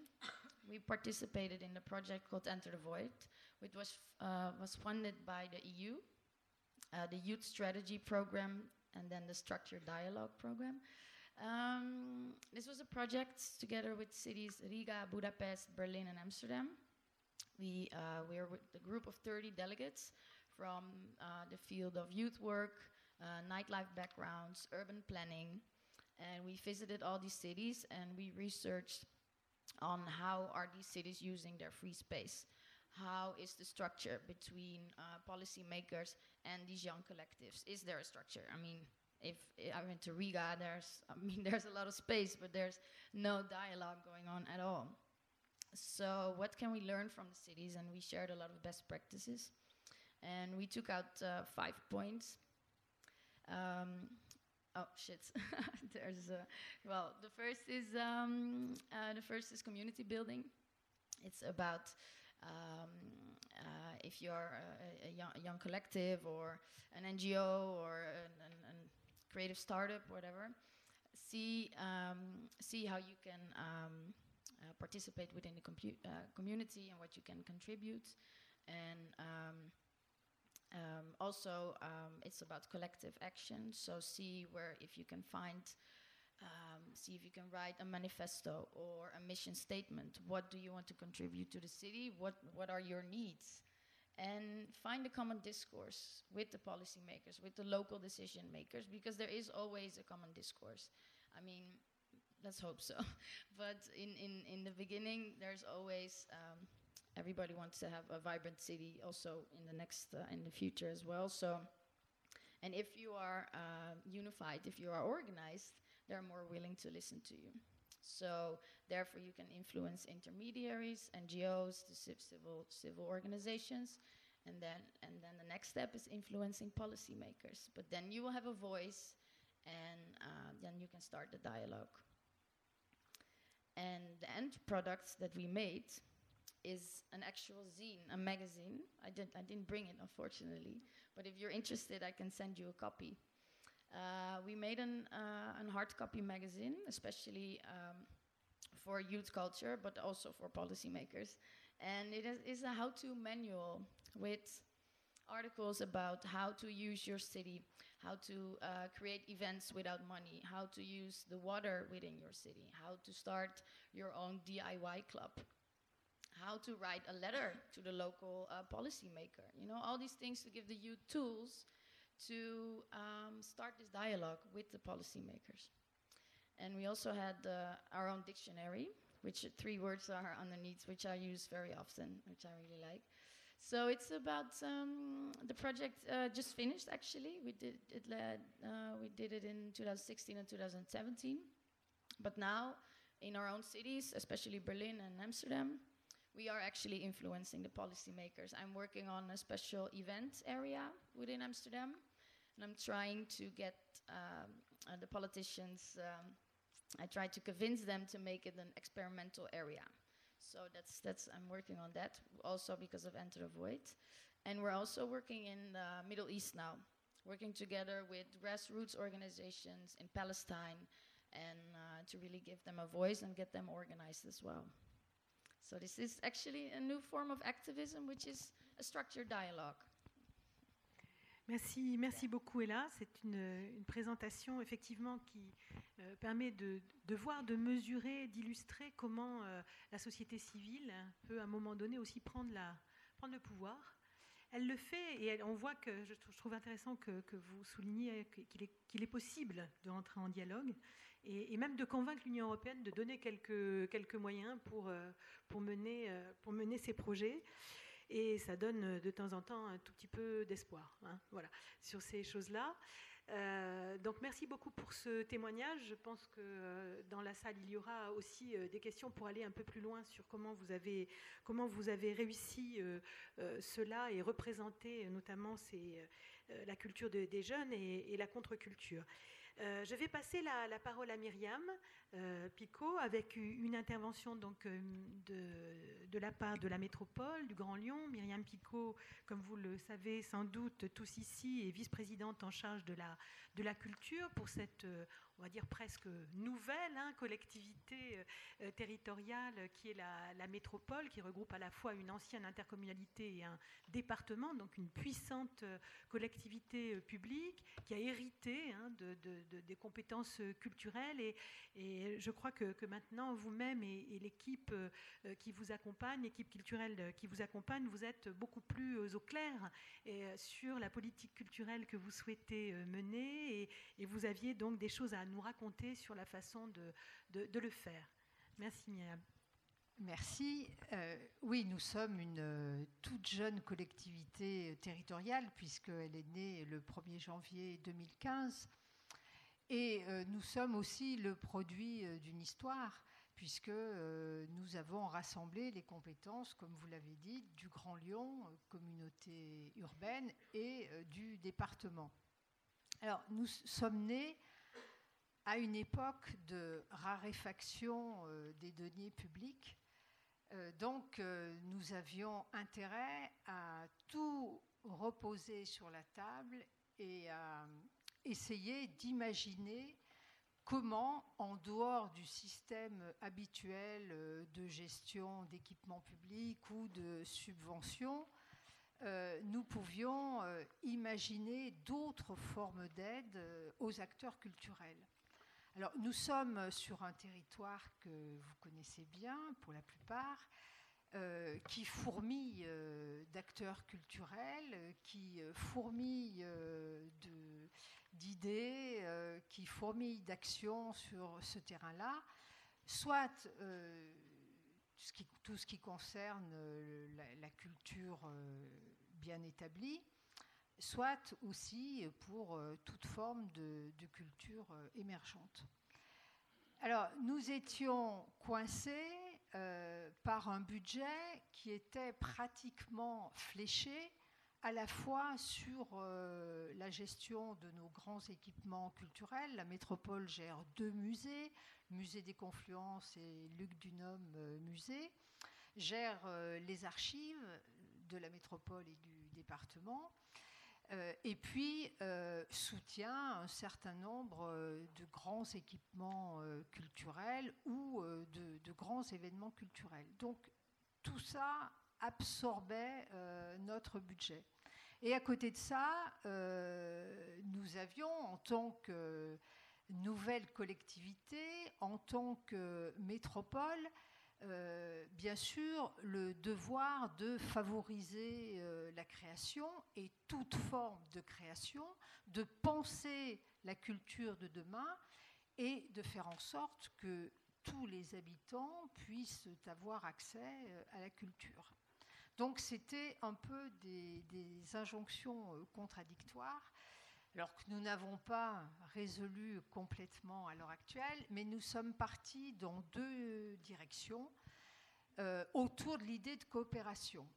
we participated in the project called Enter the Void, which was, uh, was funded by the EU, uh, the Youth Strategy Program, and then the Structured Dialogue Program. Um, this was a project together with cities Riga, Budapest, Berlin, and Amsterdam. We, uh, we are with a group of 30 delegates from uh, the field of youth work, uh, nightlife backgrounds, urban planning, and we visited all these cities and we researched on how are these cities using their free space. How is the structure between uh, policymakers and these young collectives? Is there a structure? I mean, if I went to Riga, there's, I mean, [laughs] there's a lot of space, but there's no dialogue going on at all. So what can we learn from the cities? And we shared a lot of best practices. And we took out uh, five points. Um, Oh shit! [laughs] There's uh, well, the first is um, uh, the first is community building. It's about um, uh, if you're a, a, young, a, young, collective or an NGO or an creative startup, whatever. See um, see how you can um, uh, participate within the uh, community and what you can contribute, and um, um, also, um, it's about collective action. So see where if you can find, um, see if you can write a manifesto or a mission statement. What do you want to contribute to the city? What what are your needs? And find a common discourse with the policymakers, with the local decision makers, because there is always a common discourse. I mean, let's hope so. [laughs] but in, in, in the beginning, there's always um, everybody wants to have a vibrant city also in the next uh, in the future as well. So and if you are uh, unified if you are organized they're more willing to listen to you. So therefore you can influence intermediaries ngos the civil civil organizations and then and then the next step is influencing policymakers. But then you will have a voice and uh, then you can start the dialogue. And the end products that we made is an actual zine, a magazine. I didn't, I didn't bring it, unfortunately. But if you're interested, I can send you a copy. Uh, we made an, uh, an hard copy magazine, especially um, for youth culture, but also for policymakers. And it is, a how to manual with articles about how to use your city, how to uh, create events without money, how to use the water within your city, how to start your own DIY club how to write a letter to the local uh, policymaker. You know, all these things to give the youth tools to um, start this dialogue with the policymakers. And we also had uh, our own dictionary, which three words are underneath, which I use very often, which I really like. So it's about um, the project uh, just finished. Actually, we did it. Led, uh, we did it in 2016 and 2017. But now, in our own cities, especially Berlin and Amsterdam, we are actually influencing the policymakers. I'm working on a special event area within Amsterdam, and I'm trying to get um, uh, the politicians. Um, I try to convince them to make it an experimental area. So that's that's I'm working on that also because of Enter the Void, and we're also working in the Middle East now, working together with grassroots organizations in Palestine, and uh, to really give them a voice and get them organized as well. So this is actually a new form of activism, which is a structured dialogue. Merci, merci beaucoup Ella. C'est une, présentation effectivement qui euh, permet de, voir, de mesurer, d'illustrer comment euh, la société civile peut à un moment donné aussi prendre, le pouvoir. Elle le fait et on voit que je, trouve intéressant que, vous souligniez qu'il est, est, possible de rentrer en dialogue et, même de convaincre l'Union européenne de donner quelques, moyens pour, euh, euh, pour mener ces projets. Et ça donne de temps en temps un tout petit peu d'espoir hein, voilà, sur ces choses-là. Euh, donc merci beaucoup pour ce témoignage. Je pense que euh, dans la salle, il y aura aussi euh, des questions pour aller un peu plus loin sur comment vous avez, réussi euh, euh, cela et représenter notamment la culture de, des jeunes et la contre-culture. Euh, je vais passer la, la, parole à Myriam euh, Picot avec une intervention donc, euh, de, la part de la métropole du Grand Lyon. Myriam Picot, comme vous le savez sans doute tous ici, est vice-présidente en charge de la, culture pour cette, euh, on va dire presque nouvelle hein, collectivité territoriale qui est la, métropole, qui regroupe à la fois une ancienne intercommunalité et un département, donc une puissante collectivité publique qui a hérité hein, de, de, de, des compétences culturelles. Et je crois que, maintenant, vous-même et, et l'équipe euh, qui vous accompagne, l'équipe culturelle qui vous accompagne, vous êtes beaucoup plus au clair et, sur la politique culturelle que vous souhaitez mener. Et, et vous aviez donc des choses à nous raconter sur la façon de, le faire. Merci Myriam. Merci. Euh, oui, nous sommes une euh, toute jeune collectivité territoriale puisqu'elle est née le 1er janvier 2015. Et euh, nous sommes aussi le produit euh, d'une histoire puisque euh, nous avons rassemblé les compétences, comme vous l'avez dit, du Grand Lyon, communauté urbaine, et du département. Alors, nous sommes nés à une époque de raréfaction des deniers publics. donc nous avions intérêt à tout reposer sur la table et à essayer d'imaginer comment, en dehors du système habituel euh, de gestion d'équipements publics ou de subventions, euh, nous pouvions euh, imaginer d'autres formes d'aide aux acteurs culturels. Alors, nous sommes sur un territoire que vous connaissez bien pour la plupart, qui fourmille d'acteurs culturels, qui fourmille de d'idées euh, qui fourmillent d'actions sur ce terrain-là, soit euh, tout ce qui concerne euh, la, culture bien établie, soit aussi pour toute forme de, de culture émergente. Alors, nous étions coincés par un budget qui était pratiquement fléché à la fois sur euh, la gestion de nos grands équipements culturels. La métropole gère deux musées, Musée des Confluences et Luc Dunhomme euh, Musée, gère euh, les archives de la métropole et du département, et puis soutient un certain nombre de grands équipements culturels ou de, de, grands événements culturels. Donc tout ça absorbait notre budget. Et à côté de ça, euh, nous avions, en tant que nouvelle collectivité, en tant que métropole, euh, bien sûr, le devoir de favoriser euh, la création et toute forme de création, de penser la culture de demain et de faire en sorte que tous les habitants puissent avoir accès à la culture. Donc c'était un peu des, injonctions euh, contradictoires, alors que nous n'avons pas résolu complètement à l'heure actuelle, mais nous sommes partis dans deux directions euh, autour de l'idée de coopération.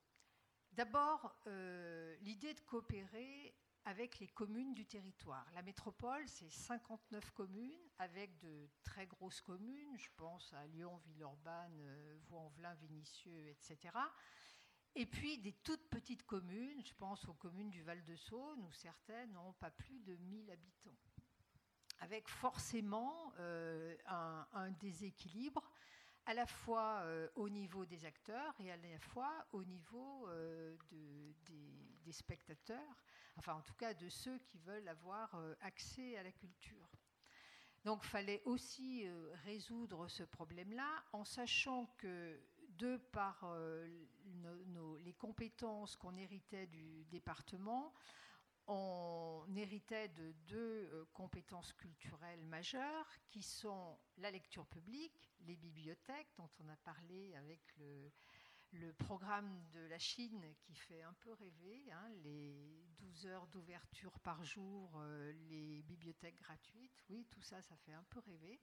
D'abord, euh, l'idée de coopérer avec les communes du territoire. La métropole, c'est 59 communes avec de très grosses communes, je pense à Lyon, Villeurbanne, Vaux-en-Velin, Vénissieux, etc. Et puis des toutes petites communes, je pense aux communes du Val-de-Saône, où certaines n'ont pas plus de 1000 habitants, avec forcément euh, un, déséquilibre à la fois euh, au niveau des acteurs et à la fois au niveau euh, des, spectateurs, enfin en tout cas de ceux qui veulent avoir accès à la culture. Donc fallait aussi résoudre ce problème-là en sachant que de par euh, les compétences qu'on héritait du département, on héritait de deux euh, compétences culturelles majeures qui sont la lecture publique, les bibliothèques dont on a parlé avec le, programme de la Chine qui fait un peu rêver, hein, les 12 heures d'ouverture par jour, euh, les bibliothèques gratuites, oui, tout ça, ça fait un peu rêver.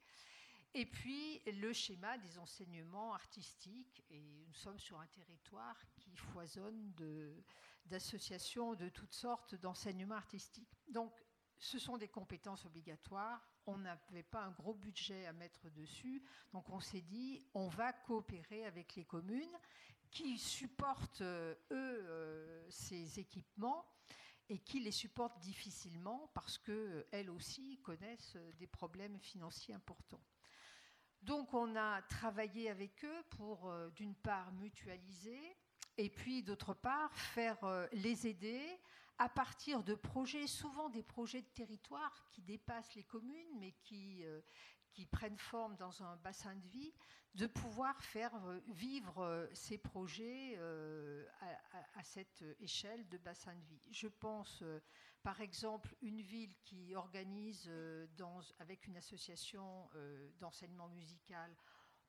Et puis le schéma des enseignements artistiques. Et nous sommes sur un territoire qui foisonne d'associations de, toutes sortes d'enseignements artistiques. Donc ce sont des compétences obligatoires. On n'avait pas un gros budget à mettre dessus. Donc on s'est dit, on va coopérer avec les communes qui supportent, eux, euh, ces équipements et qui les supportent difficilement parce qu'elles aussi connaissent des problèmes financiers importants. Donc on a travaillé avec eux pour, euh, d'une part, mutualiser et puis, d'autre part, faire euh, les aider à partir de projets, souvent des projets de territoire qui dépassent les communes, mais qui, euh, qui prennent forme dans un bassin de vie, de pouvoir faire vivre ces projets à, à, cette échelle de bassin de vie. Je pense par exemple, une ville qui organise euh, avec une association euh, d'enseignement musical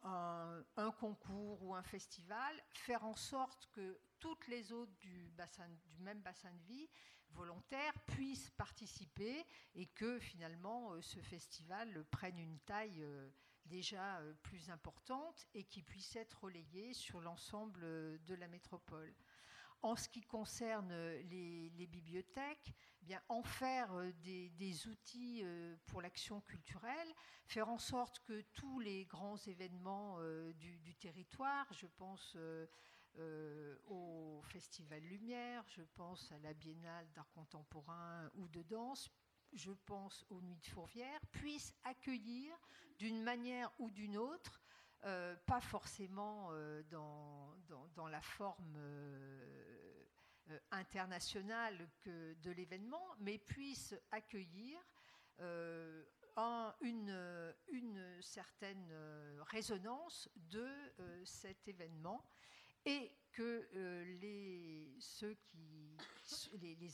un, concours ou un festival, faire en sorte que toutes les autres du, même bassin de vie volontaires puissent participer et que finalement euh, ce festival prenne une taille déjà plus importante et puisse être relayé sur l'ensemble de la métropole. En ce qui concerne les, bibliothèques, eh bien, en faire des, outils pour l'action culturelle, faire en sorte que tous les grands événements du, territoire, je pense au Festival Lumière, je pense à la Biennale d'art contemporain ou de danse, je pense aux Nuits de Fourvière, puissent accueillir d'une manière ou d'une autre, euh, pas forcément euh, dans, la forme euh, internationale que de l'événement, mais puissent accueillir une, une, certaine résonance de cet événement et que les,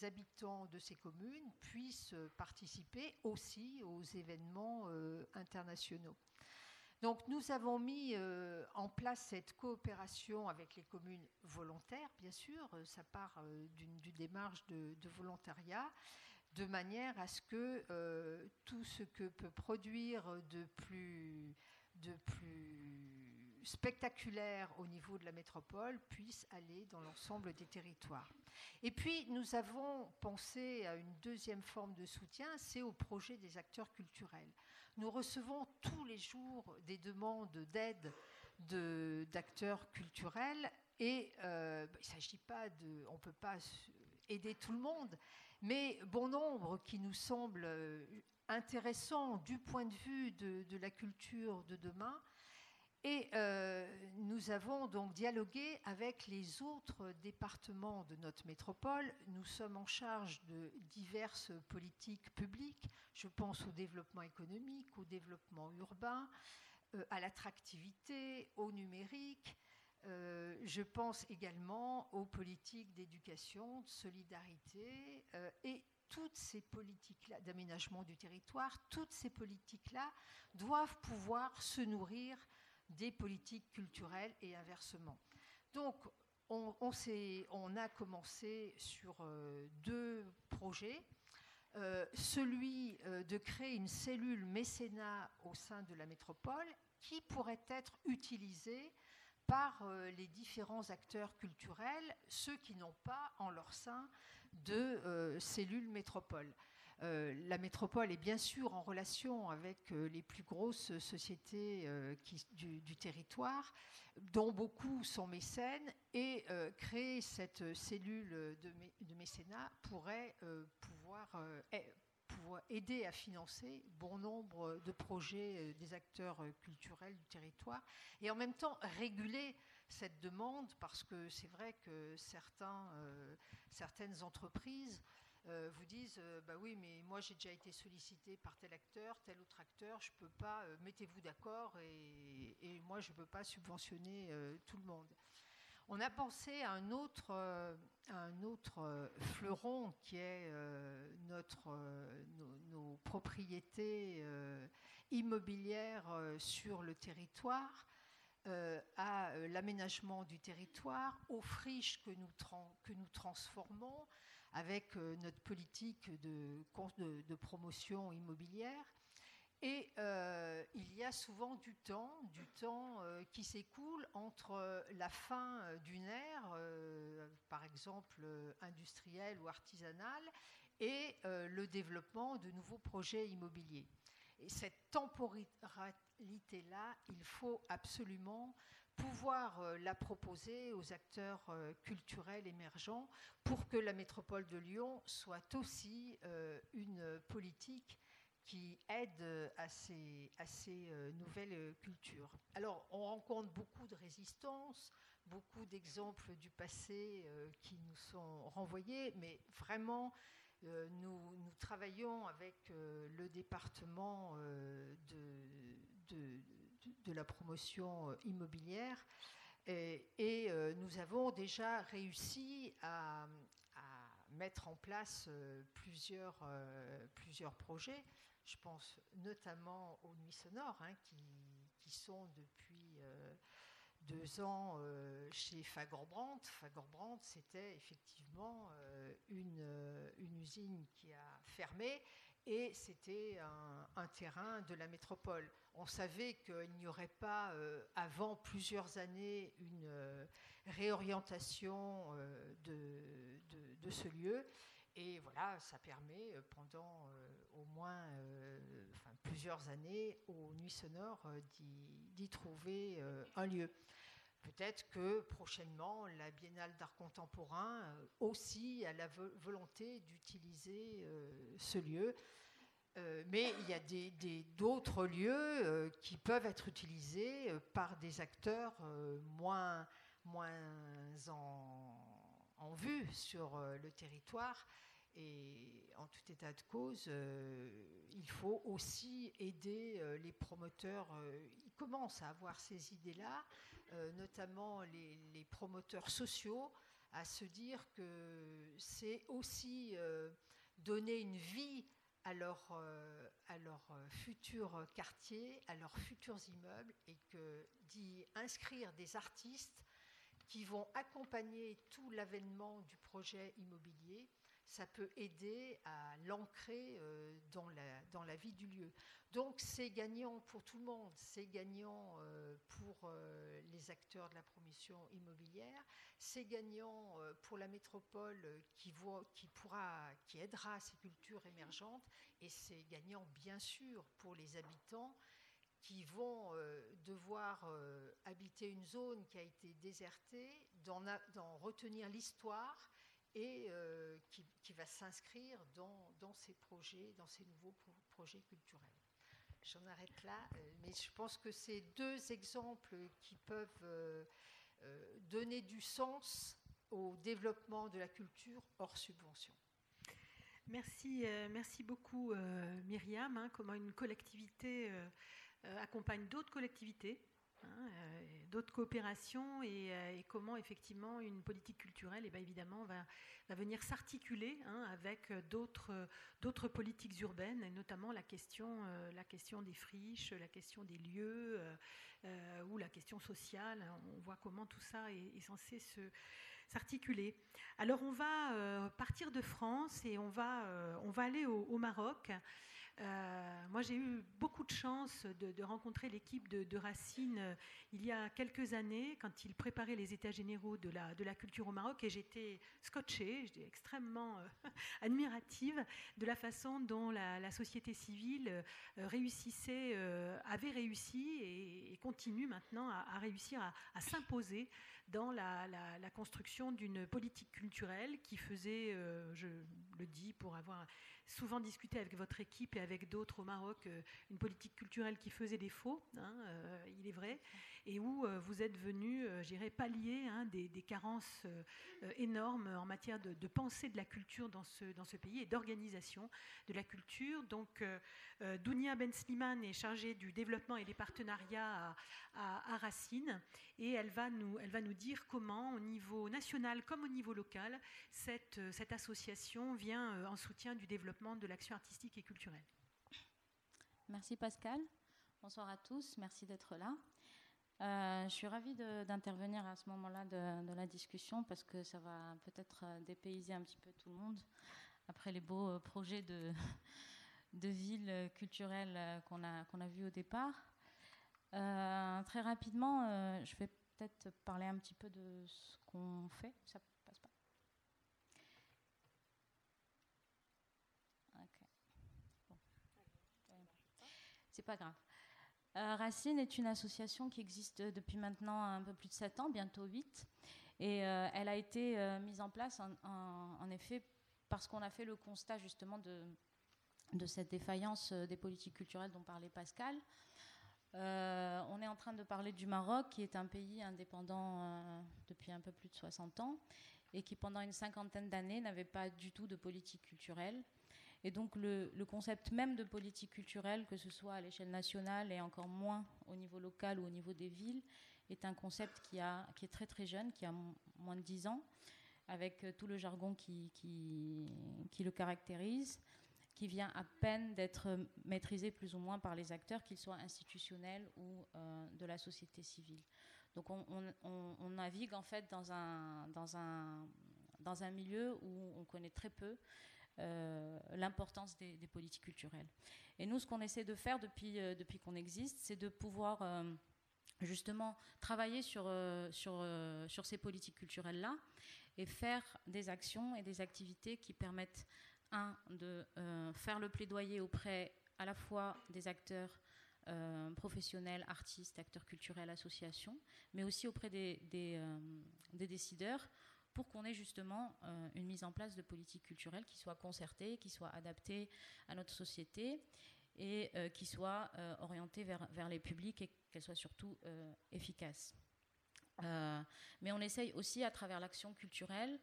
habitants de ces communes puissent participer aussi aux événements internationaux. Donc nous avons mis euh, en place cette coopération avec les communes volontaires, bien sûr, euh, ça part euh, d'une démarche de, volontariat, de manière à ce que tout ce que peut produire de plus, de plus spectaculaire au niveau de la métropole puisse aller dans l'ensemble des territoires. Et puis nous avons pensé à une deuxième forme de soutien, c'est au projet des acteurs culturels. Nous recevons tous les jours des demandes d'aide d'acteurs culturels et euh, il s'agit pas de... On ne peut pas aider tout le monde, mais bon nombre qui nous semblent euh, intéressants du point de vue de la culture de demain et euh, nous avons donc dialogué avec les autres départements de notre métropole. Nous sommes en charge de diverses politiques publiques. Je pense au développement économique, au développement urbain, euh, à l'attractivité, au numérique. Euh, je pense également aux politiques d'éducation, de solidarité et toutes ces politiques-là, d'aménagement du territoire, toutes ces politiques-là doivent pouvoir se nourrir des politiques culturelles et inversement. Donc, on, a commencé sur euh, deux projets. Euh, celui euh, de créer une cellule mécénat au sein de la métropole qui pourrait être utilisée par les différents acteurs culturels, ceux qui n'ont pas en leur sein de cellule métropole. Euh, la métropole est bien sûr en relation avec euh, les plus grosses sociétés euh, du, territoire, dont beaucoup sont mécènes, et créer cette cellule de, mécénat pourrait pouvoir, aider à financer bon nombre de projets des acteurs culturels du territoire, et en même temps réguler cette demande, parce que c'est vrai que certains, certaines entreprises euh, vous disent euh, bah oui, mais moi j'ai déjà été sollicité par tel acteur, tel autre acteur, je peux pas, euh, mettez-vous d'accord et, moi je ne peux pas subventionner tout le monde. On a pensé à un autre, un autre fleuron qui est notre, nos, propriétés immobilières sur le territoire. à l'aménagement du territoire, aux friches que nous, que nous transformons, avec euh, notre politique de, promotion immobilière. Et euh, il y a souvent du temps, du temps euh, qui s'écoule entre la fin d'une ère, par exemple industrielle ou artisanale, et le développement de nouveaux projets immobiliers. Et cette temporalité-là, il faut absolument pouvoir euh, la proposer aux acteurs euh, culturels émergents pour que la métropole de Lyon soit aussi euh, une politique qui aide à ces, nouvelles cultures. Alors, on rencontre beaucoup de résistance, beaucoup d'exemples du passé qui nous sont renvoyés, mais vraiment, nous, nous, travaillons avec le département de, de de la promotion euh, immobilière. Et, euh, nous avons déjà réussi à, mettre en place euh, plusieurs, plusieurs projets. Je pense notamment aux Nuits Sonores, hein, qui, sont depuis deux ans chez Fagorbrandt. Fagorbrandt, c'était effectivement une, une, usine qui a fermé et c'était un, terrain de la métropole. On savait qu'il n'y aurait pas, euh, avant plusieurs années, une, euh, réorientation de, de, ce lieu. Et voilà, ça permet pendant au moins plusieurs années aux Nuits Sonores d'y trouver un lieu. Peut-être que prochainement, la Biennale d'art contemporain euh, aussi a la volonté d'utiliser euh, ce lieu. Euh, mais il y a d'autres lieux qui peuvent être utilisés par des acteurs moins, en, vue sur le territoire. Et en tout état de cause, il faut aussi aider les promoteurs. ils commencent à avoir ces idées-là. Euh, notamment les, promoteurs sociaux, à se dire que c'est aussi euh, donner une vie à leur, euh, à leur futur quartier, à leurs futurs immeubles, et que d'y inscrire des artistes qui vont accompagner tout l'avènement du projet immobilier, ça peut aider à l'ancrer dans la, dans la vie du lieu. Donc c'est gagnant pour tout le monde, c'est gagnant euh, pour euh, les acteurs de la promotion immobilière, c'est gagnant euh, pour la métropole qui, voit, qui, pourra, qui aidera ces cultures émergentes, et c'est gagnant bien sûr pour les habitants qui vont devoir habiter une zone qui a été désertée, d'en retenir l'histoire et qui, qui, va s'inscrire dans, ces projets, dans ces nouveaux projets culturels. J'en arrête là, euh, mais je pense que c'est deux exemples qui peuvent euh, euh, donner du sens au développement de la culture hors subvention. Merci, merci beaucoup Myriam. Hein, comment une collectivité accompagne d'autres collectivités Hein, euh, d'autres coopérations euh, et, comment effectivement une politique culturelle, et eh bien évidemment, va, va venir s'articuler hein, avec d'autres, d'autres politiques urbaines, et notamment la question, euh, la question des friches, la question des lieux ou la question sociale. On voit comment tout ça est, censé se, s'articuler. Alors on va partir de France et on va, on va aller au Maroc. Euh, moi, j'ai eu beaucoup de chance de, rencontrer l'équipe de, Racine euh, il y a quelques années, quand il préparait les états généraux de la, culture au Maroc, et j'étais scotchée, j'étais extrêmement euh, [laughs] admirative de la façon dont la, société civile réussissait, avait réussi et, continue maintenant à, réussir à, s'imposer dans la construction d'une politique culturelle qui faisait, je le dis pour avoir souvent discuté avec votre équipe et avec d'autres au Maroc euh, une politique culturelle qui faisait défaut, hein, euh, il est vrai, et où euh, vous êtes venu, j'irais, pallier hein, des, carences énormes en matière de, pensée de la culture dans ce, pays et d'organisation de la culture. Donc, Dounia Ben Slimane est chargée du développement et des partenariats à, Racine, et elle va, nous, dire comment, au niveau national comme au niveau local, cette association vient en soutien du développement de l'action artistique et culturelle. Merci Pascal. Bonsoir à tous. Merci d'être là. Euh, je suis ravie d'intervenir à ce moment-là de, la discussion parce que ça va peut-être euh, dépayser un petit peu tout le monde après les beaux euh, projets de, [laughs] de ville culturelle qu'on a, qu'on a au départ. très rapidement, je vais peut-être parler un petit peu de ce qu'on fait. Ça c'est pas grave. Euh, Racine est une association qui existe depuis maintenant un peu plus de 7 ans, bientôt 8. Et euh, elle a été euh, mise en place, en, effet, parce qu'on a fait le constat justement de, de cette défaillance des politiques culturelles dont parlait Pascal. on est en train de parler du Maroc, qui est un pays indépendant depuis un peu plus de 60 ans et qui, pendant une cinquantaine d'années, n'avait pas du tout de politique culturelle. Et donc le, concept même de politique culturelle, que ce soit à l'échelle nationale et encore moins au niveau local ou au niveau des villes, est un concept qui, est très très jeune, qui a moins de 10 ans, avec euh, tout le jargon qui, qui, le caractérise, qui vient à peine d'être maîtrisé plus ou moins par les acteurs, qu'ils soient institutionnels ou euh, de la société civile. Donc on, on, navigue en fait dans un, dans, un, dans un milieu où on connaît très peu euh, l'importance des, politiques culturelles. Et nous, ce qu'on essaie de faire depuis, euh, depuis qu'on existe, c'est de pouvoir euh, justement travailler sur, sur, sur ces politiques culturelles-là et faire des actions et des activités qui permettent, un, de faire le plaidoyer auprès à la fois des acteurs professionnels, artistes, acteurs culturels, associations, mais aussi auprès des, des, des décideurs pour qu'on ait justement euh, une mise en place de politiques culturelles qui soient concertées, qui soient adaptées à notre société et euh, qui soient euh, orientées vers, vers, les publics et qu'elles soient surtout efficaces. mais on essaye aussi à travers l'action culturelle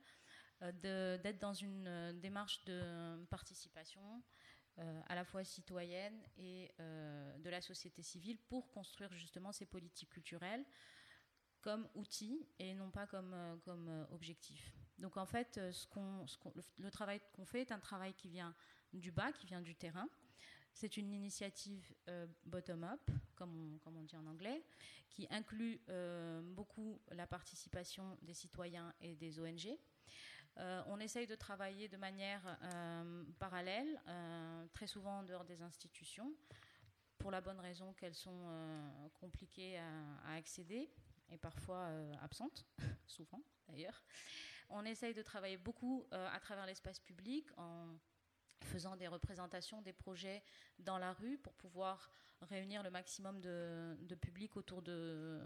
d'être dans une démarche de participation à la fois citoyenne et de la société civile pour construire justement ces politiques culturelles comme outil et non pas comme, euh, comme euh, objectif. Donc en fait, euh, le, travail qu'on fait est un travail qui vient du bas, qui vient du terrain. C'est une initiative bottom-up, comme, on, dit en anglais, qui inclut beaucoup la participation des citoyens et des ONG. on essaye de travailler de manière parallèle, très souvent en dehors des institutions, pour la bonne raison qu'elles sont compliquées à accéder et parfois euh, absente, [laughs] souvent d'ailleurs. On essaye de travailler beaucoup euh, à travers l'espace public en faisant des représentations des projets dans la rue pour pouvoir réunir le maximum de, public autour de,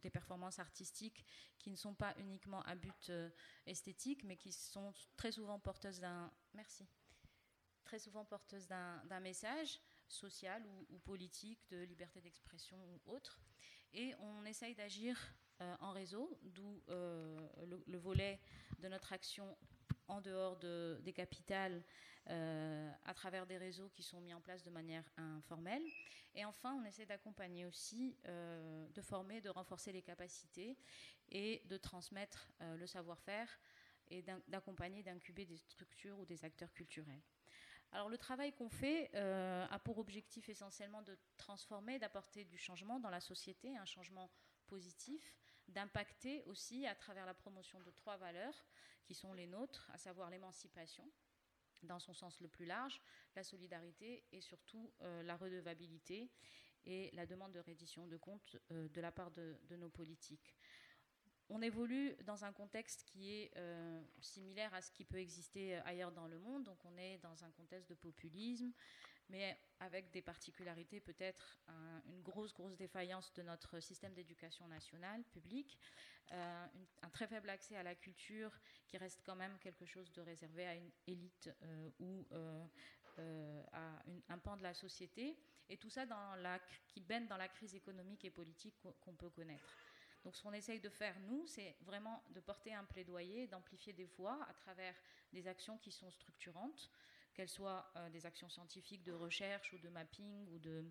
des performances artistiques qui ne sont pas uniquement à but euh, esthétique, mais qui sont très souvent porteuses d'un merci, très souvent porteuses d'un message social ou, politique, de liberté d'expression ou autre. Et on essaye d'agir euh, en réseau, d'où euh, le, volet de notre action en dehors des capitales, euh, à travers des réseaux qui sont mis en place de manière informelle. Et enfin, on essaie d'accompagner aussi, de former, de renforcer les capacités et de transmettre le savoir-faire et d'accompagner, d'incuber des structures ou des acteurs culturels. Alors le travail qu'on fait euh, a pour objectif essentiellement de transformer, d'apporter du changement dans la société, un changement positif, d'impacter aussi à travers la promotion de trois valeurs qui sont les nôtres, à savoir l'émancipation dans son sens le plus large, la solidarité et surtout euh, la redevabilité et la demande de reddition de comptes euh, de la part de nos politiques on évolue dans un contexte qui est euh, similaire à ce qui peut exister ailleurs dans le monde. Donc on est dans un contexte de populisme, mais avec des particularités, peut-être une grosse, grosse défaillance de notre système d'éducation nationale, publique, euh, un très faible accès à la culture qui reste quand même quelque chose de réservé à une élite euh, ou à un pan de la société, et tout ça dans qui baigne dans la crise économique et politique qu'on peut connaître. Donc ce qu'on essaye de faire, nous, c'est vraiment de porter un plaidoyer, d'amplifier des voix à travers des actions qui sont structurantes, qu'elles soient euh, des actions scientifiques de recherche ou de mapping ou de,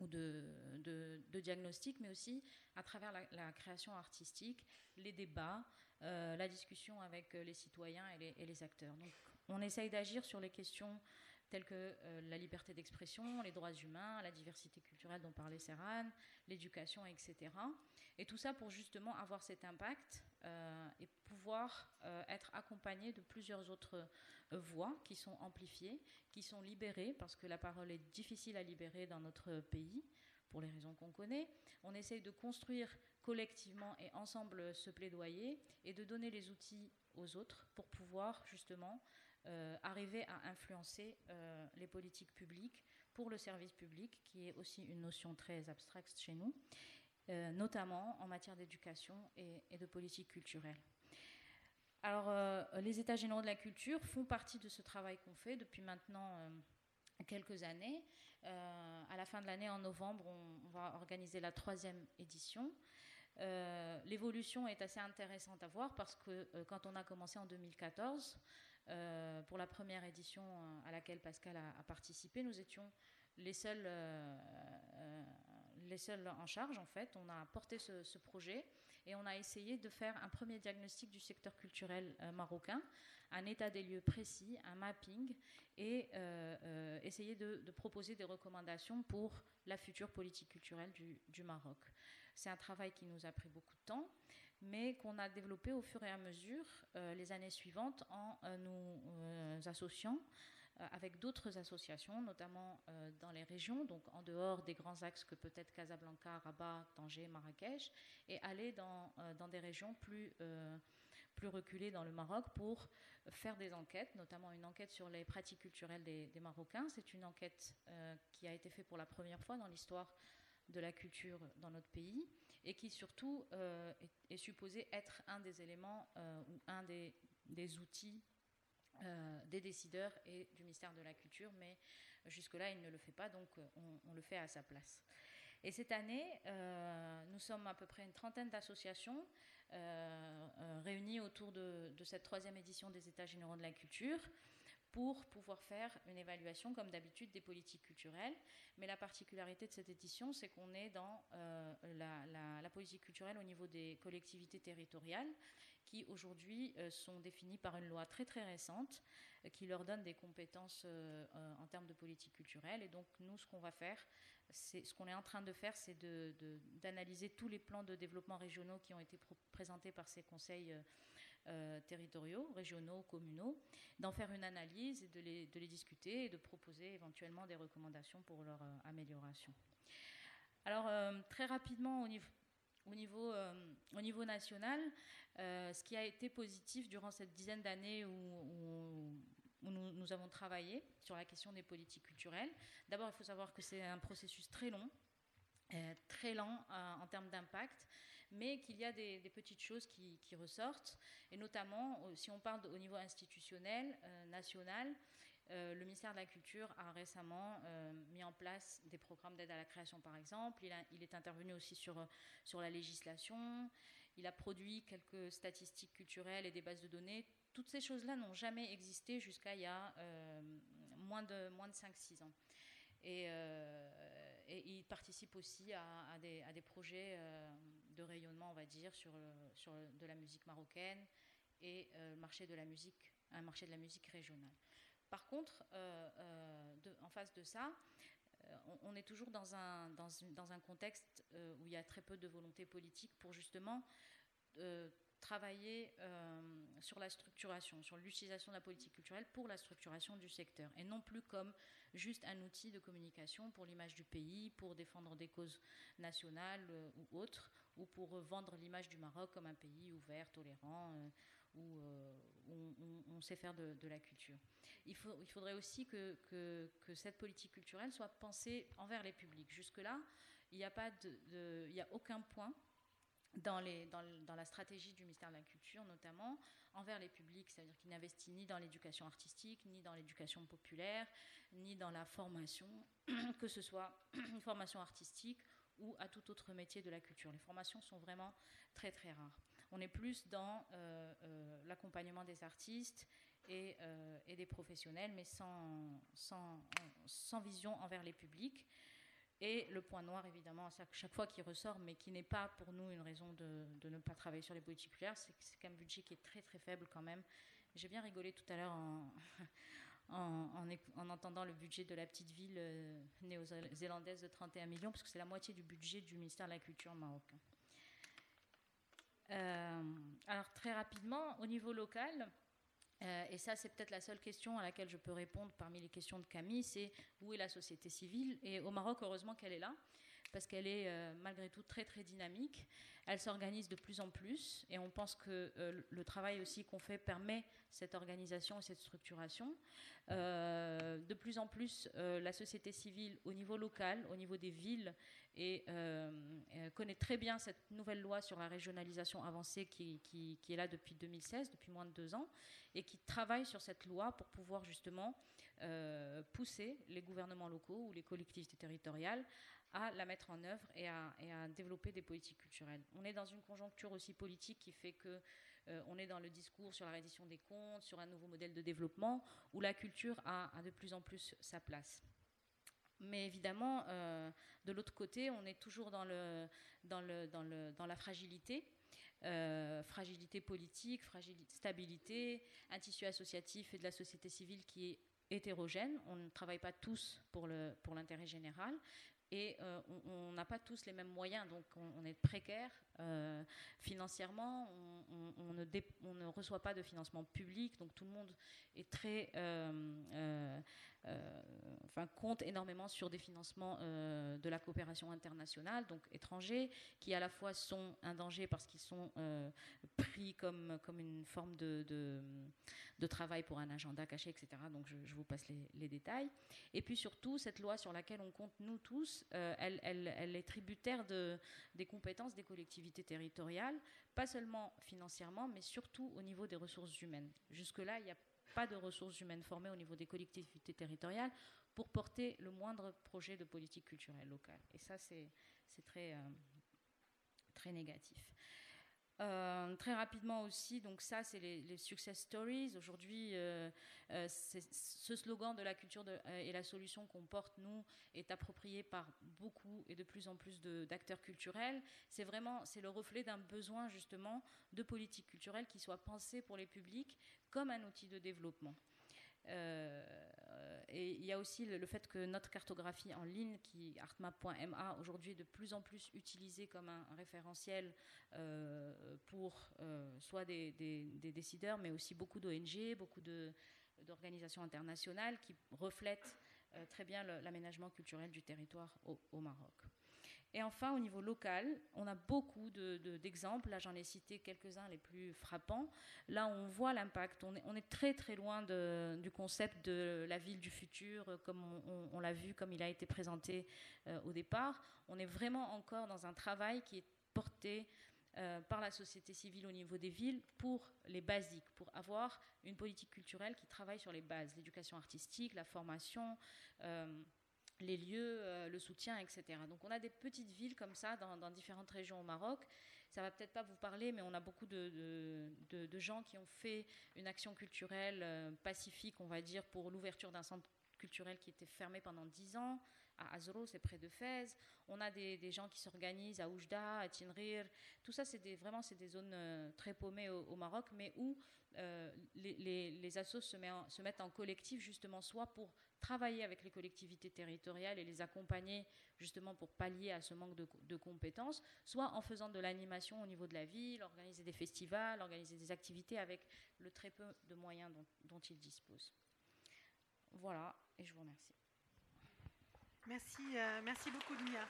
ou de, diagnostic, mais aussi à travers la, création artistique, les débats, euh, la discussion avec les citoyens et les acteurs. Donc on essaye d'agir sur les questions telles que euh, la liberté d'expression, les droits humains, la diversité culturelle dont parlait Serran, l'éducation, etc. Et tout ça pour justement avoir cet impact euh, et pouvoir euh, être accompagné de plusieurs autres voix qui sont amplifiées, qui sont libérées, parce que la parole est difficile à libérer dans notre pays, pour les raisons qu'on connaît. On essaye de construire collectivement et ensemble ce plaidoyer et de donner les outils aux autres pour pouvoir justement euh, arriver à influencer euh, les politiques publiques pour le service public, qui est aussi une notion très abstracte chez nous, euh, notamment en matière d'éducation et, de politique culturelle. Alors, les États généraux de la culture font partie de ce travail qu'on fait depuis maintenant quelques années. à la fin de l'année, en novembre, on, va organiser la troisième édition. L'évolution est assez intéressante à voir parce que quand on a commencé en 2014, euh, pour la première édition euh, à laquelle Pascal a, participé, nous étions les seuls, euh, les seuls en charge, en fait. On a porté ce, projet et on a essayé de faire un premier diagnostic du secteur culturel marocain, un état des lieux précis, un mapping, et essayer de, proposer des recommandations pour la future politique culturelle du Maroc. C'est un travail qui nous a pris beaucoup de temps mais qu'on a développé au fur et à mesure euh, les années suivantes en euh, nous euh, associant avec d'autres associations, notamment dans les régions, donc en dehors des grands axes que peut-être Casablanca, Rabat, Tanger, Marrakech, et aller dans, des régions plus reculées dans le Maroc pour faire des enquêtes, notamment une enquête sur les pratiques culturelles des, Marocains. C'est une enquête qui a été faite pour la première fois dans l'histoire de la culture dans notre pays et qui surtout euh, est, supposé être un des éléments euh, ou un des, outils euh, des décideurs et du ministère de la Culture, mais jusque-là, il ne le fait pas, donc on, le fait à sa place. Et cette année, nous sommes à peu près une trentaine d'associations réunies autour de, de, cette troisième édition des États généraux de la culture pour pouvoir faire une évaluation, comme d'habitude, des politiques culturelles. Mais la particularité de cette édition, c'est qu'on est dans euh, la, politique culturelle au niveau des collectivités territoriales, qui aujourd'hui euh, sont définies par une loi très très récente, euh, qui leur donne des compétences en termes de politique culturelle. Et donc nous, ce qu'on va faire, c'est ce qu'on est en train de faire, c'est d'analyser tous les plans de développement régionaux qui ont été présentés par ces conseils euh, territoriaux, régionaux, communaux, d'en faire une analyse et de les, discuter et de proposer éventuellement des recommandations pour leur euh, amélioration. Alors, euh, très rapidement, au niveau, au niveau, au niveau national, ce qui a été positif durant cette dizaine d'années où, nous, avons travaillé sur la question des politiques culturelles. D'abord, il faut savoir que c'est un processus très long, très lent en termes d'impact mais qu'il y a des, petites choses qui, ressortent, et notamment euh, si on parle au niveau institutionnel, euh, national, euh, le ministère de la Culture a récemment mis en place des programmes d'aide à la création, par exemple. Il, est intervenu aussi sur, sur la législation. Il a produit quelques statistiques culturelles et des bases de données. Toutes ces choses-là n'ont jamais existé jusqu'à il y a moins de, moins de 5-6 ans. Et, et, il participe aussi à, des, à des, projets de rayonnement, on va dire, sur, sur de la musique marocaine et euh, marché de la musique, un marché de la musique régionale. Par contre, euh, euh, en face de ça, on, est toujours dans un contexte où il y a très peu de volonté politique pour justement travailler sur la structuration, sur l'utilisation de la politique culturelle pour la structuration du secteur, et non plus comme juste un outil de communication pour l'image du pays, pour défendre des causes nationales ou autres, ou pour vendre l'image du Maroc comme un pays ouvert, tolérant, euh, où, euh, on, sait faire de, la culture. Il, faut, il faudrait aussi que, cette politique culturelle soit pensée envers les publics. Jusque-là, il n'y a, a aucun point dans, la stratégie du ministère de la Culture, notamment envers les publics, c'est-à-dire qu'il n'investit ni dans l'éducation artistique, ni dans l'éducation populaire, ni dans la formation, [clears throat] que ce soit [clears throat] une formation artistique ou à tout autre métier de la culture. Les formations sont vraiment très très rares. On est plus dans euh, euh, l'accompagnement des artistes et, euh, des professionnels, mais sans, vision envers les publics. Et le point noir, évidemment, à chaque fois qui ressort, mais qui n'est pas pour nous une raison de, ne pas travailler sur les politiques populaires, c'est qu'un budget qui est très très faible quand même. J'ai bien rigolé tout à l'heure en, en, entendant le budget de la petite ville euh, néo-zélandaise de 31 millions, parce que c'est la moitié du budget du ministère de la Culture marocain. Euh, alors très rapidement, au niveau local, euh, et ça c'est peut-être la seule question à laquelle je peux répondre parmi les questions de Camille, c'est où est la société civile? Et au Maroc, heureusement qu'elle est là, parce qu'elle est malgré tout très très dynamique. Elle s'organise de plus en plus, et on pense que le travail aussi qu'on fait permet cette organisation et cette structuration. Euh, de plus en plus, euh, la société civile au niveau local, au niveau des villes, euh, connaît très bien cette nouvelle loi sur la régionalisation avancée qui, est là depuis 2016, depuis moins de deux ans, et qui travaille sur cette loi pour pouvoir justement pousser les gouvernements locaux ou les collectivités territoriales à la mettre en œuvre et à, développer des politiques culturelles. On est dans une conjoncture aussi politique qui fait que euh, on est dans le discours sur la reddition des comptes, sur un nouveau modèle de développement, où la culture a, de plus en plus sa place. Mais évidemment, euh, de l'autre côté, on est toujours dans, la fragilité. Euh, fragilité politique, stabilité, un tissu associatif et de la société civile qui est hétérogène. On ne travaille pas tous pour l'intérêt général, et euh, on n'a pas tous les mêmes moyens, donc on, est précaire euh, financièrement, on, ne reçoit pas de financement public, donc tout le monde est très, euh, enfin compte énormément sur des financements de la coopération internationale, donc étrangers, qui à la fois sont un danger parce qu'ils sont pris comme, comme une forme de, de, travail pour un agenda caché, etc. Donc je, vous passe les, détails. Et puis surtout, cette loi sur laquelle on compte nous tous, euh, elle, est tributaire de, des compétences des collectivités territoriales, pas seulement financièrement, mais surtout au niveau des ressources humaines. Jusque-là, il n'y a pas de ressources humaines formées au niveau des collectivités territoriales pour porter le moindre projet de politique culturelle locale. Et ça, c'est très, euh, très négatif. Euh, très rapidement aussi, donc ça, c'est les, success stories. Aujourd'hui, euh, euh, ce slogan de la culture et la solution qu'on porte, nous, est approprié par beaucoup et de plus en plus d'acteurs culturels. C'est vraiment, c'est le reflet d'un besoin, justement, de politique culturelle qui soit pensée pour les publics comme un outil de développement. Et il y a aussi le, fait que notre cartographie en ligne, qui artmap.ma, aujourd'hui est de plus en plus utilisée comme un, référentiel euh, pour euh, soit des, décideurs, mais aussi beaucoup d'ONG, beaucoup d'organisations internationales qui reflètent euh, très bien l'aménagement culturel du territoire au Maroc. Et enfin, au niveau local, on a beaucoup d'exemples. Là, j'en ai cité quelques-uns les plus frappants. Là, on voit l'impact. On est, très, très loin du concept de la ville du futur, euh, comme on, l'a vu, comme il a été présenté euh, au départ. On est vraiment encore dans un travail qui est porté euh, par la société civile au niveau des villes pour les basiques, pour avoir une politique culturelle qui travaille sur les bases, l'éducation artistique, la formation les lieux, euh, le soutien, etc. Donc on a des petites villes comme ça dans, différentes régions au Maroc. Ça va peut-être pas vous parler, mais on a beaucoup de, gens qui ont fait une action culturelle euh, pacifique, on va dire, pour l'ouverture d'un centre culturel qui était fermé pendant 10 ans. À Azro, c'est près de Fès. On a des, gens qui s'organisent à Oujda, à Tinrir. Tout ça, c'est vraiment c'est des zones euh, très paumées au, Maroc, mais où les, les, assos se, se mettent en collectif justement soit pour travailler avec les collectivités territoriales et les accompagner justement pour pallier à ce manque de, compétences, soit en faisant de l'animation au niveau de la ville, organiser des festivals, organiser des activités avec le très peu de moyens dont, ils disposent. Voilà, et je vous remercie. Merci, euh, merci beaucoup, Nia.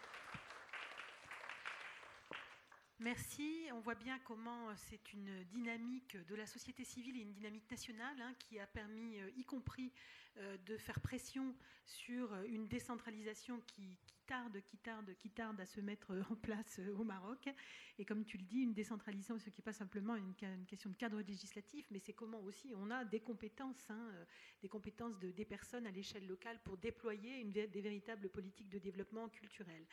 Merci. On voit bien comment c'est une dynamique de la société civile et une dynamique nationale hein, qui a permis, euh, y compris, euh, de faire pression sur une décentralisation qui, tarde, qui tarde, qui tarde à se mettre en place euh, au Maroc. Et comme tu le dis, une décentralisation, ce qui n'est pas simplement une, question de cadre législatif, mais c'est comment aussi on a des compétences, hein, des compétences de, des personnes à l'échelle locale pour déployer des véritables politiques de développement culturel.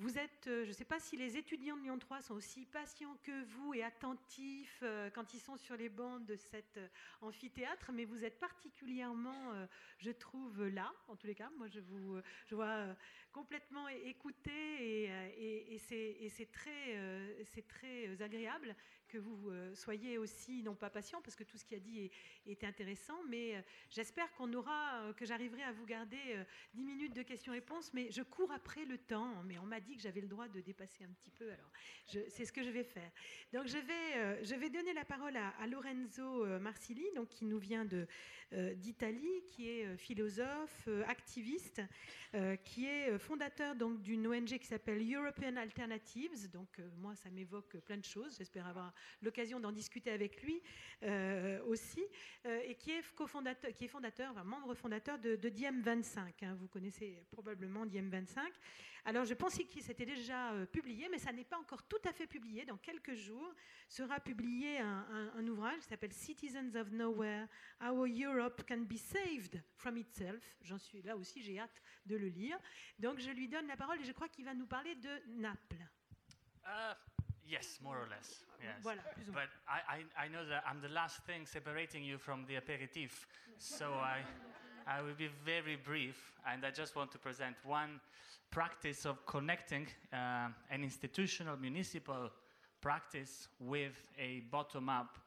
Vous êtes, euh, je ne sais pas si les étudiants de Lyon 3 sont aussi patients que vous et attentifs euh, quand ils sont sur les bancs de cet euh, amphithéâtre, mais vous êtes particulièrement, je trouve, là, en tous les cas. Moi, je vous je vois complètement écouté et, et très, c'est très agréable que vous euh, soyez aussi, non pas patient, parce que tout ce qu'il a dit est, intéressant, mais euh, j'espère qu'on aura, euh, que j'arriverai à vous garder 10 minutes de questions-réponses, mais je cours après le temps, mais on m'a dit que j'avais le droit de dépasser un petit peu, alors c'est ce que je vais faire. Donc je vais, je vais donner la parole à, Lorenzo Marsili, donc, qui nous vient d'Italie, qui est philosophe, activiste, qui est fondateur d'une ONG qui s'appelle European Alternatives, donc moi ça m'évoque plein de choses, j'espère avoir l'occasion d'en discuter avec lui euh, aussi, euh, et qui est, cofondateur, qui est fondateur, membre fondateur de, Diem 25. Hein. vous connaissez probablement Diem 25. Alors je pensais que c'était déjà euh, publié, mais ça n'est pas encore tout à fait publié. Dans quelques jours sera publié un, ouvrage qui s'appelle Citizens of Nowhere, How Europe Can Be Saved from Itself. J'en suis là aussi, j'ai hâte de le lire. Donc je lui donne la parole et je crois qu'il va nous parler de Naples. Ah, Yes, more or less. Yes. Voilà, but I, I, I know that I'm the last thing separating you from the aperitif, so I, I will be very brief, and I just want to present one practice of connecting uh, an institutional municipal practice with a bottom-up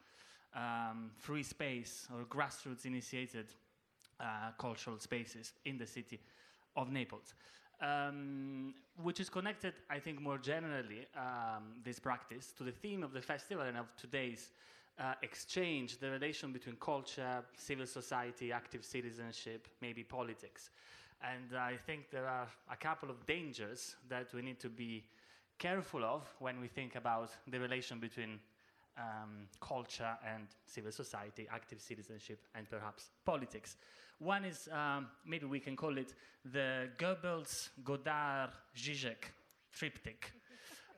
um, free space or grassroots initiated uh, cultural spaces in the city of Naples. Um, which is connected, I think, more generally, um, this practice, to the theme of the festival and of today's uh, exchange, the relation between culture, civil society, active citizenship, maybe politics. And I think there are a couple of dangers that we need to be careful of when we think about the relation between um, culture and civil society, active citizenship, and perhaps politics. One is um, maybe we can call it the Goebbels, Godard, Zizek triptych.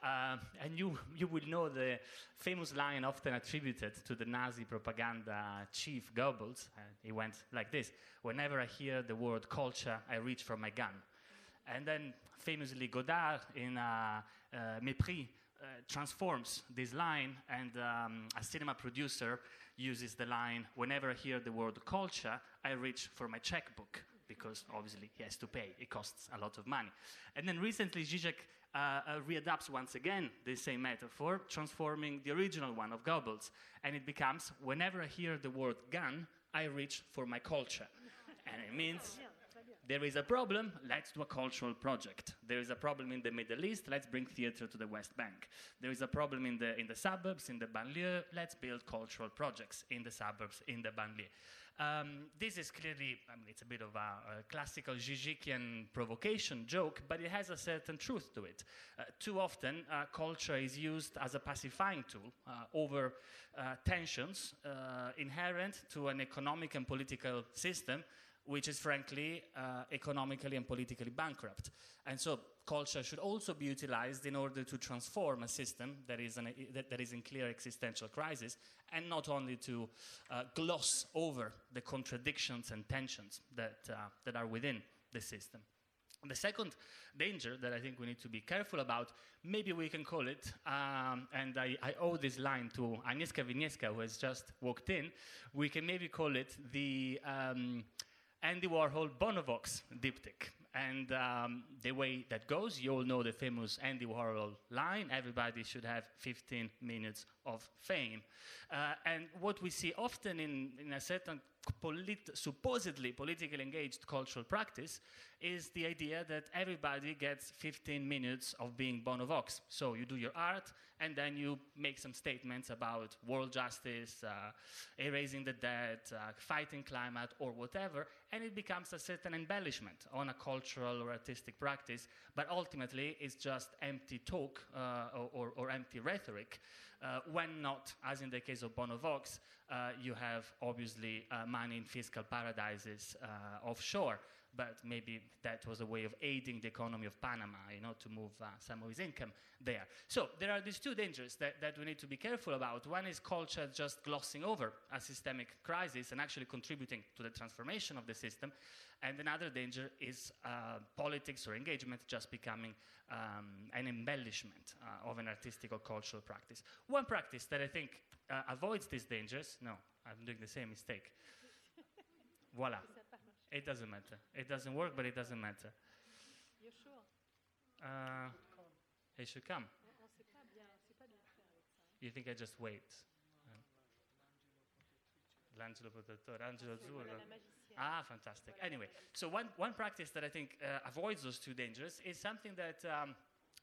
Uh, [laughs] and you, you will know the famous line often attributed to the Nazi propaganda chief Goebbels. Uh, he went like this Whenever I hear the word culture, I reach for my gun. And then famously, Godard in uh, uh Mépris transforms this line, and um, a cinema producer uses the line Whenever I hear the word culture, I reach for my checkbook because obviously he has to pay. It costs a lot of money. And then recently, Zizek uh, uh, readapts once again the same metaphor, transforming the original one of Goebbels. And it becomes whenever I hear the word gun, I reach for my culture. and it means there is a problem, let's do a cultural project. There is a problem in the Middle East, let's bring theater to the West Bank. There is a problem in the, in the suburbs, in the banlieue, let's build cultural projects in the suburbs, in the banlieue. Um, this is clearly, I mean, it's a bit of a, a, classical Zizekian provocation joke, but it has a certain truth to it. Uh, too often, uh, culture is used as a pacifying tool uh, over uh, tensions uh, inherent to an economic and political system which is frankly uh, economically and politically bankrupt. And so culture should also be utilized in order to transform a system that is, an, that, that is in clear existential crisis and not only to uh, gloss over the contradictions and tensions that, uh, that are within the system. The second danger that I think we need to be careful about, maybe we can call it, um, and I, I, owe this line to Agnieszka Winieska, who has just walked in, we can maybe call it the um, Andy Warhol Bonovox diptych. And um, the way that goes, you all know the famous Andy Warhol line everybody should have 15 minutes of fame. Uh, and what we see often in, in a certain polit- supposedly politically engaged cultural practice is the idea that everybody gets 15 minutes of being Bono Vox. So you do your art, and then you make some statements about world justice, uh, erasing the dead, uh, fighting climate, or whatever, and it becomes a certain embellishment on a cultural or artistic practice, but ultimately it's just empty talk uh, or, or, or, empty rhetoric. Uh, when not, as in the case of Bono Vox, uh, you have obviously uh, money in fiscal paradises offshore but maybe that was a way of aiding the economy of Panama, you know, to move uh, some of his income there. So there are these two dangers that, that we need to be careful about. One is culture just glossing over a systemic crisis and actually contributing to the transformation of the system. And another danger is uh, politics or engagement just becoming um, an embellishment uh, of an artistic or cultural practice. One practice that I think uh, avoids these dangers, no, I'm doing the same mistake. Voila. It doesn't matter. It doesn't work, but it doesn't matter. You're sure? Uh, he should come. You think I just wait? L'angelo protettore, angelo azzurro. Ah, fantastic. Anyway, so one, one practice that I think uh, avoids those two dangers is something that um,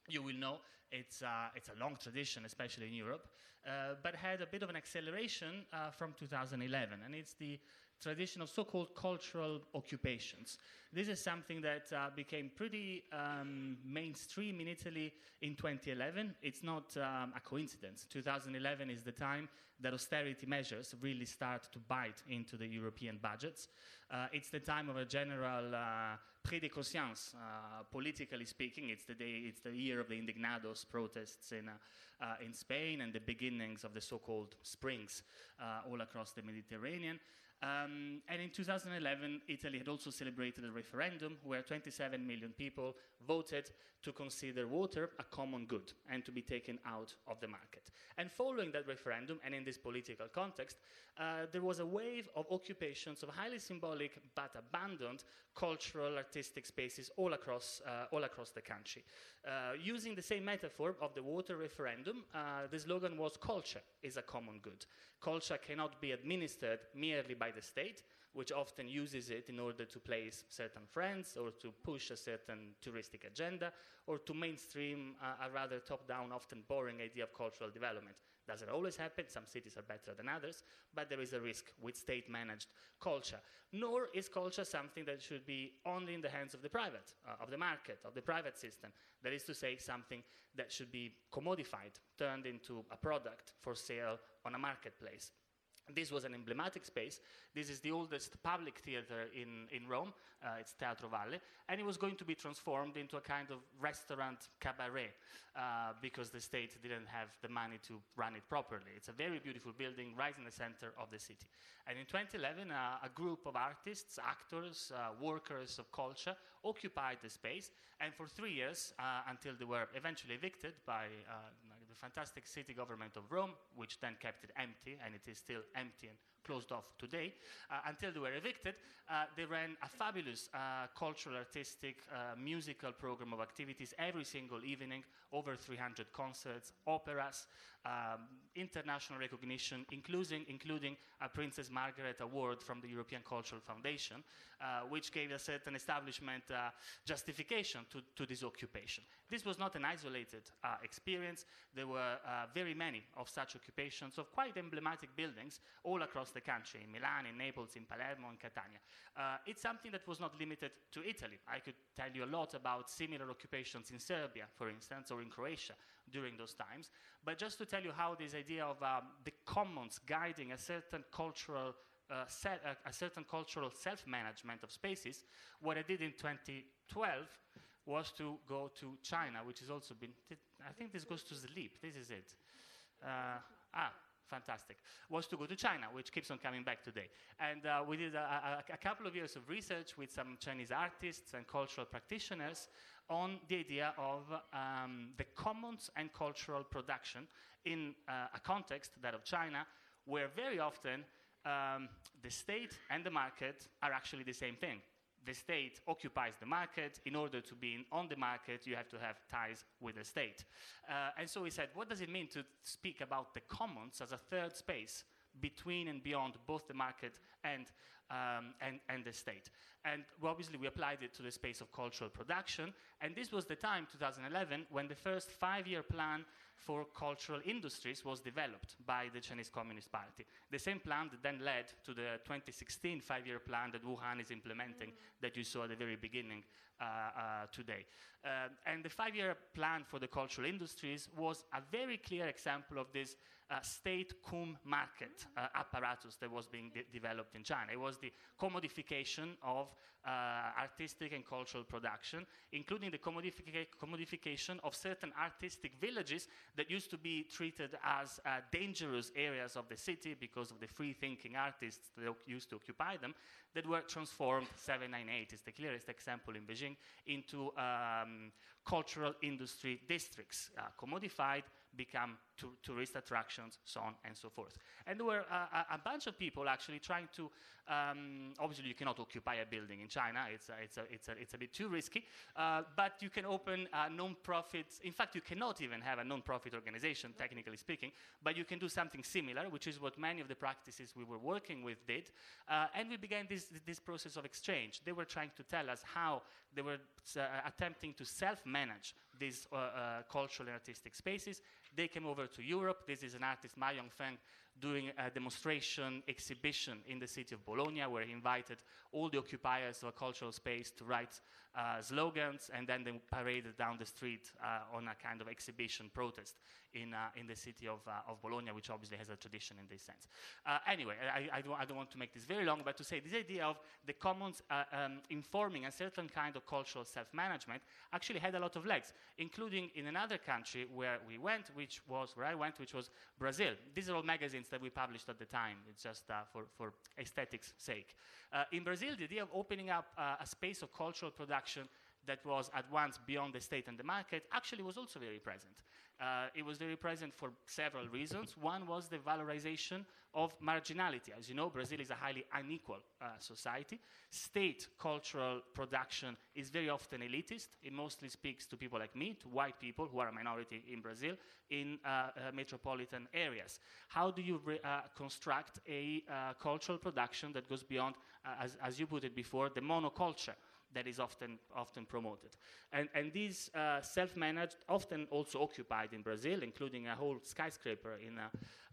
you will know. It's, uh, it's a long tradition, especially in Europe, uh, but had a bit of an acceleration uh, from 2011, and it's the tradition of so-called cultural occupations. This is something that uh, became pretty um, mainstream in Italy in 2011. It's not um, a coincidence. 2011 is the time that austerity measures really start to bite into the European budgets. Uh, it's the time of a general uh, de conscience, uh, politically speaking. It's the day, it's the year of the Indignados protests in, uh, uh, in Spain and the beginnings of the so-called springs uh, all across the Mediterranean. Um, and in 2011, Italy had also celebrated a referendum where 27 million people voted to consider water a common good and to be taken out of the market. And following that referendum, and in this political context, uh, there was a wave of occupations of highly symbolic but abandoned cultural, artistic spaces all across, uh, all across the country. Uh, using the same metaphor of the water referendum, uh, the slogan was culture is a common good. Culture cannot be administered merely by the state, which often uses it in order to place certain friends or to push a certain touristic agenda or to mainstream uh, a rather top-down, often boring idea of cultural development. Doesn't always happen. Some cities are better than others, but there is a risk with state-managed culture. Nor is culture something that should be only in the hands of the private, uh, of the market, of the private system. That is to say, something that should be commodified, turned into a product for sale on a marketplace. This was an emblematic space. This is the oldest public theater in, in Rome. Uh, it's Teatro Valle. And it was going to be transformed into a kind of restaurant cabaret uh, because the state didn't have the money to run it properly. It's a very beautiful building right in the center of the city. And in 2011, uh, a group of artists, actors, uh, workers of culture occupied the space. And for three years, uh, until they were eventually evicted by uh, fantastic city government of Rome, which then kept it empty, and it is still empty and closed off today, uh, until they were evicted. Uh, they ran a fabulous uh, cultural, artistic, musical program of activities every single evening, over 300 concerts, operas, um, international recognition, including, including a Princess Margaret Award from the European Cultural Foundation, which gave a certain establishment justification to, to this occupation. This was not an isolated uh, experience. There were uh, very many of such occupations of quite emblematic buildings all across the country, in Milan, in Naples, in Palermo, in Catania. Uh, it's something that was not limited to Italy. I could tell you a lot about similar occupations in Serbia, for instance, or in Croatia, during those times. But just to tell you how this idea of um, the commons guiding a certain cultural uh, set, uh, a certain cultural self-management of spaces, what I did in 2012 was to go to China, which has also been, I think this goes to sleep, this is it. Uh, ah, fantastic, was to go to China, which keeps on coming back today. And uh, we did a, a, a, couple of years of research with some Chinese artists and cultural practitioners on the idea of um, the commons and cultural production in uh, a context, that of China, where very often um, the state and the market are actually the same thing. The state occupies the market. In order to be on the market, you have to have ties with the state. Uh, and so we said, what does it mean to speak about the commons as a third space between and beyond both the market and, um, and, and the state? And obviously, we applied it to the space of cultural production. And this was the time, 2011, when the first five year plan for cultural industries was developed by the Chinese Communist Party. The same plan that then led to the 2016 five year plan that Wuhan is implementing, mm. that you saw at the very beginning uh, uh, today. Uh, and the five year plan for the cultural industries was a very clear example of this uh, state cum market uh, apparatus that was being de developed in China. It was the commodification of uh, artistic and cultural production, including the commodifica commodification of certain artistic villages that used to be treated as uh, dangerous areas of the city because of the free-thinking artists that used to occupy them, that were transformed, 798 is the clearest example in Beijing, into um, cultural industry districts, uh, commodified, become tourist attractions, so on and so forth. And there were uh, a bunch of people actually trying to, um, obviously you cannot occupy a building in China, it's a, it's a, it's a, it's a bit too risky, uh, but you can open a non-profit, in fact you cannot even have a non-profit organization, technically speaking, but you can do something similar, which is what many of the practices we were working with did, uh, and we began this, this process of exchange. They were trying to tell us how they were uh, attempting to self-manage these uh, uh, cultural and artistic spaces. They came over to Europe. This is an artist, Ma Yongfeng, doing a demonstration exhibition in the city of Bologna, where he invited all the occupiers of a cultural space to write uh, slogans, and then they paraded down the street uh, on a kind of exhibition protest in, uh, in the city of, uh, of Bologna, which obviously has a tradition in this sense. Uh, anyway, I, I, don't, I, don't, want to make this very long, but to say this idea of the commons uh, um, informing a certain kind of cultural self-management actually had a lot of legs, including in another country where we went, which was where I went, which was Brazil. These are all magazines that we published at the time. It's just uh, for, for aesthetics' sake. Uh, in Brazil, the idea of opening up a space of cultural production that was at once beyond the state and the market actually was also very present. Uh, it was very present for several reasons. One was the valorization of marginality. As you know, Brazil is a highly unequal uh, society. State cultural production is very often elitist. It mostly speaks to people like me, to white people who are a minority in Brazil, in uh, uh metropolitan areas. How do you uh, construct a uh, cultural production that goes beyond, as, as you put it before, the monoculture? That is often, often promoted. And, and these uh, self-managed, often also occupied in Brazil, including a whole skyscraper in, uh,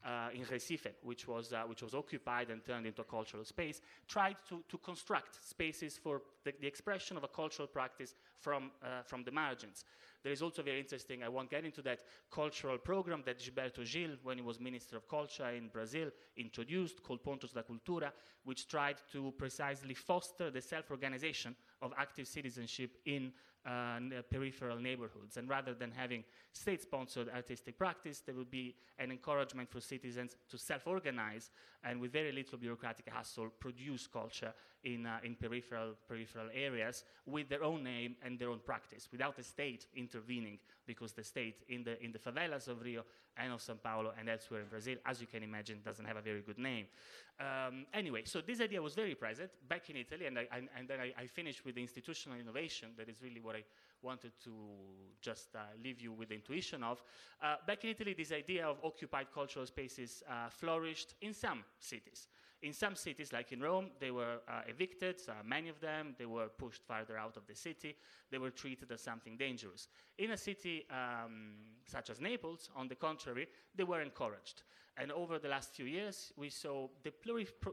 uh, in Recife, which was, uh, which was occupied and turned into a cultural space, tried to, to construct spaces for the, the expression of a cultural practice from, uh, from the margins. There is also very interesting, I won't get into that, cultural program that Gilberto Gil, when he was Minister of Culture in Brazil, introduced called Pontos da Cultura, which tried to precisely foster the self-organization of active citizenship in uh, peripheral neighborhoods. And rather than having state sponsored artistic practice, there would be an encouragement for citizens to self organize and, with very little bureaucratic hassle, produce culture in, uh, in peripheral, peripheral areas with their own name and their own practice, without the state intervening, because the state in the, in the favelas of Rio and of Sao Paulo and elsewhere in Brazil, as you can imagine, doesn't have a very good name. Um, anyway, so this idea was very present back in Italy, and, I, and, and then I, I, finished with the institutional innovation. That is really what I wanted to just uh, leave you with the intuition of. Uh, back in Italy, this idea of occupied cultural spaces uh, flourished in some cities. In some cities, like in Rome, they were uh, evicted, many of them, they were pushed farther out of the city, they were treated as something dangerous. In a city um, such as Naples, on the contrary, they were encouraged. And over the last few years, we saw the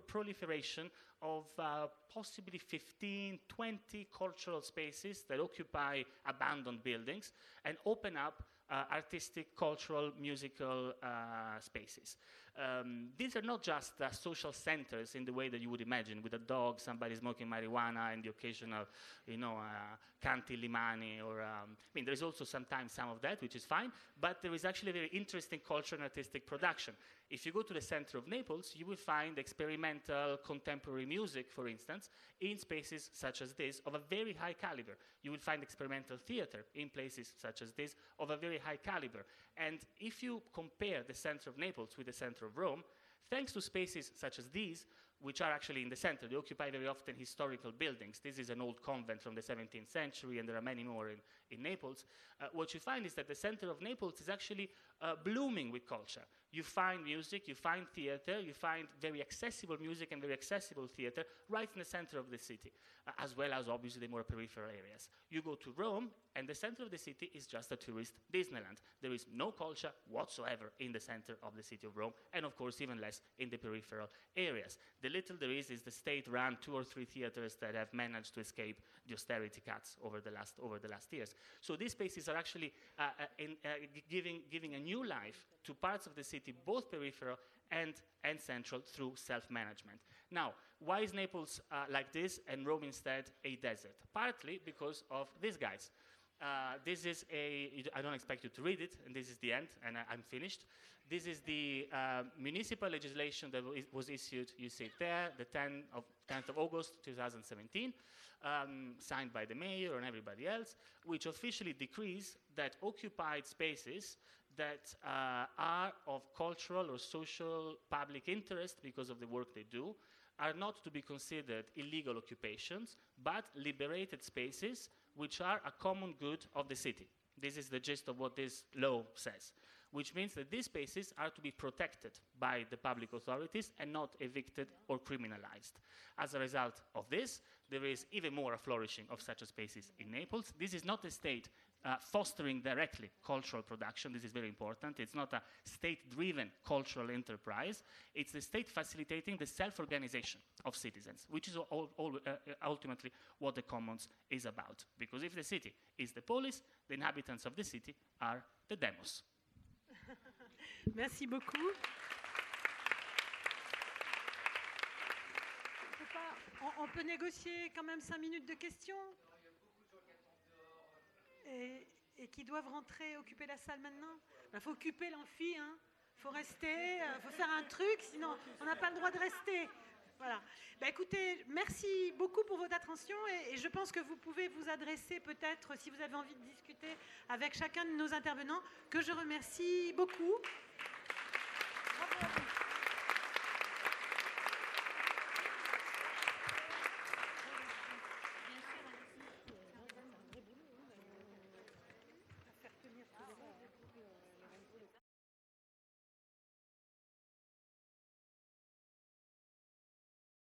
proliferation of uh, possibly 15, 20 cultural spaces that occupy abandoned buildings and open up uh, artistic, cultural, musical uh, spaces. Um, these are not just uh, social centers in the way that you would imagine, with a dog, somebody smoking marijuana, and the occasional, you know, uh, canti limani, or um, I mean, there is also sometimes some of that, which is fine, but there is actually a very interesting cultural and artistic production. If you go to the center of Naples, you will find experimental contemporary music, for instance, in spaces such as this of a very high caliber. You will find experimental theater in places such as this of a very high caliber. And if you compare the center of Naples with the center of Rome, thanks to spaces such as these, which are actually in the center. They occupy very often historical buildings. This is an old convent from the 17th century, and there are many more in, in Naples. Uh, what you find is that the center of Naples is actually uh, blooming with culture. You find music, you find theater, you find very accessible music and very accessible theater right in the center of the city, uh, as well as obviously the more peripheral areas. You go to Rome, and the center of the city is just a tourist Disneyland. There is no culture whatsoever in the center of the city of Rome, and of course, even less in the peripheral areas. The little there is is the state run two or three theaters that have managed to escape the austerity cuts over the last, over the last years. So these spaces are actually uh, uh in, uh, giving, giving a new life to parts of the city, both peripheral and, and central, through self management. Now, why is Naples uh, like this and Rome instead a desert? Partly because of these guys. Uh, this is a, I don't expect you to read it, and this is the end, and I, am finished. This is the uh, municipal legislation that was issued, you see it there, the 10th of, 10th of August 2017, um, signed by the mayor and everybody else, which officially decrees that occupied spaces that uh, are of cultural or social public interest because of the work they do are not to be considered illegal occupations, but liberated spaces which are a common good of the city. This is the gist of what this law says, which means that these spaces are to be protected by the public authorities and not evicted or criminalized. As a result of this, there is even more a flourishing of such spaces in Naples. This is not a state uh, fostering directly cultural production. This is very important. It's not a state driven cultural enterprise, it's the state facilitating the self organization of citizens, which is all, all, uh, ultimately what the commons is about. Because if the city is the polis, the inhabitants of the city are the demos. [laughs] Merci beaucoup. On, peut négocier quand même cinq minutes de questions et, qui doivent rentrer, occuper la salle maintenant Il bah, faut occuper l'amphi, hein. faut rester, il euh, faut faire un truc, sinon on n'a pas le droit de rester. Voilà. Bah, écoutez, merci beaucoup pour votre attention et, je pense que vous pouvez vous adresser peut-être, si vous avez envie de discuter avec chacun de nos intervenants, que je remercie beaucoup.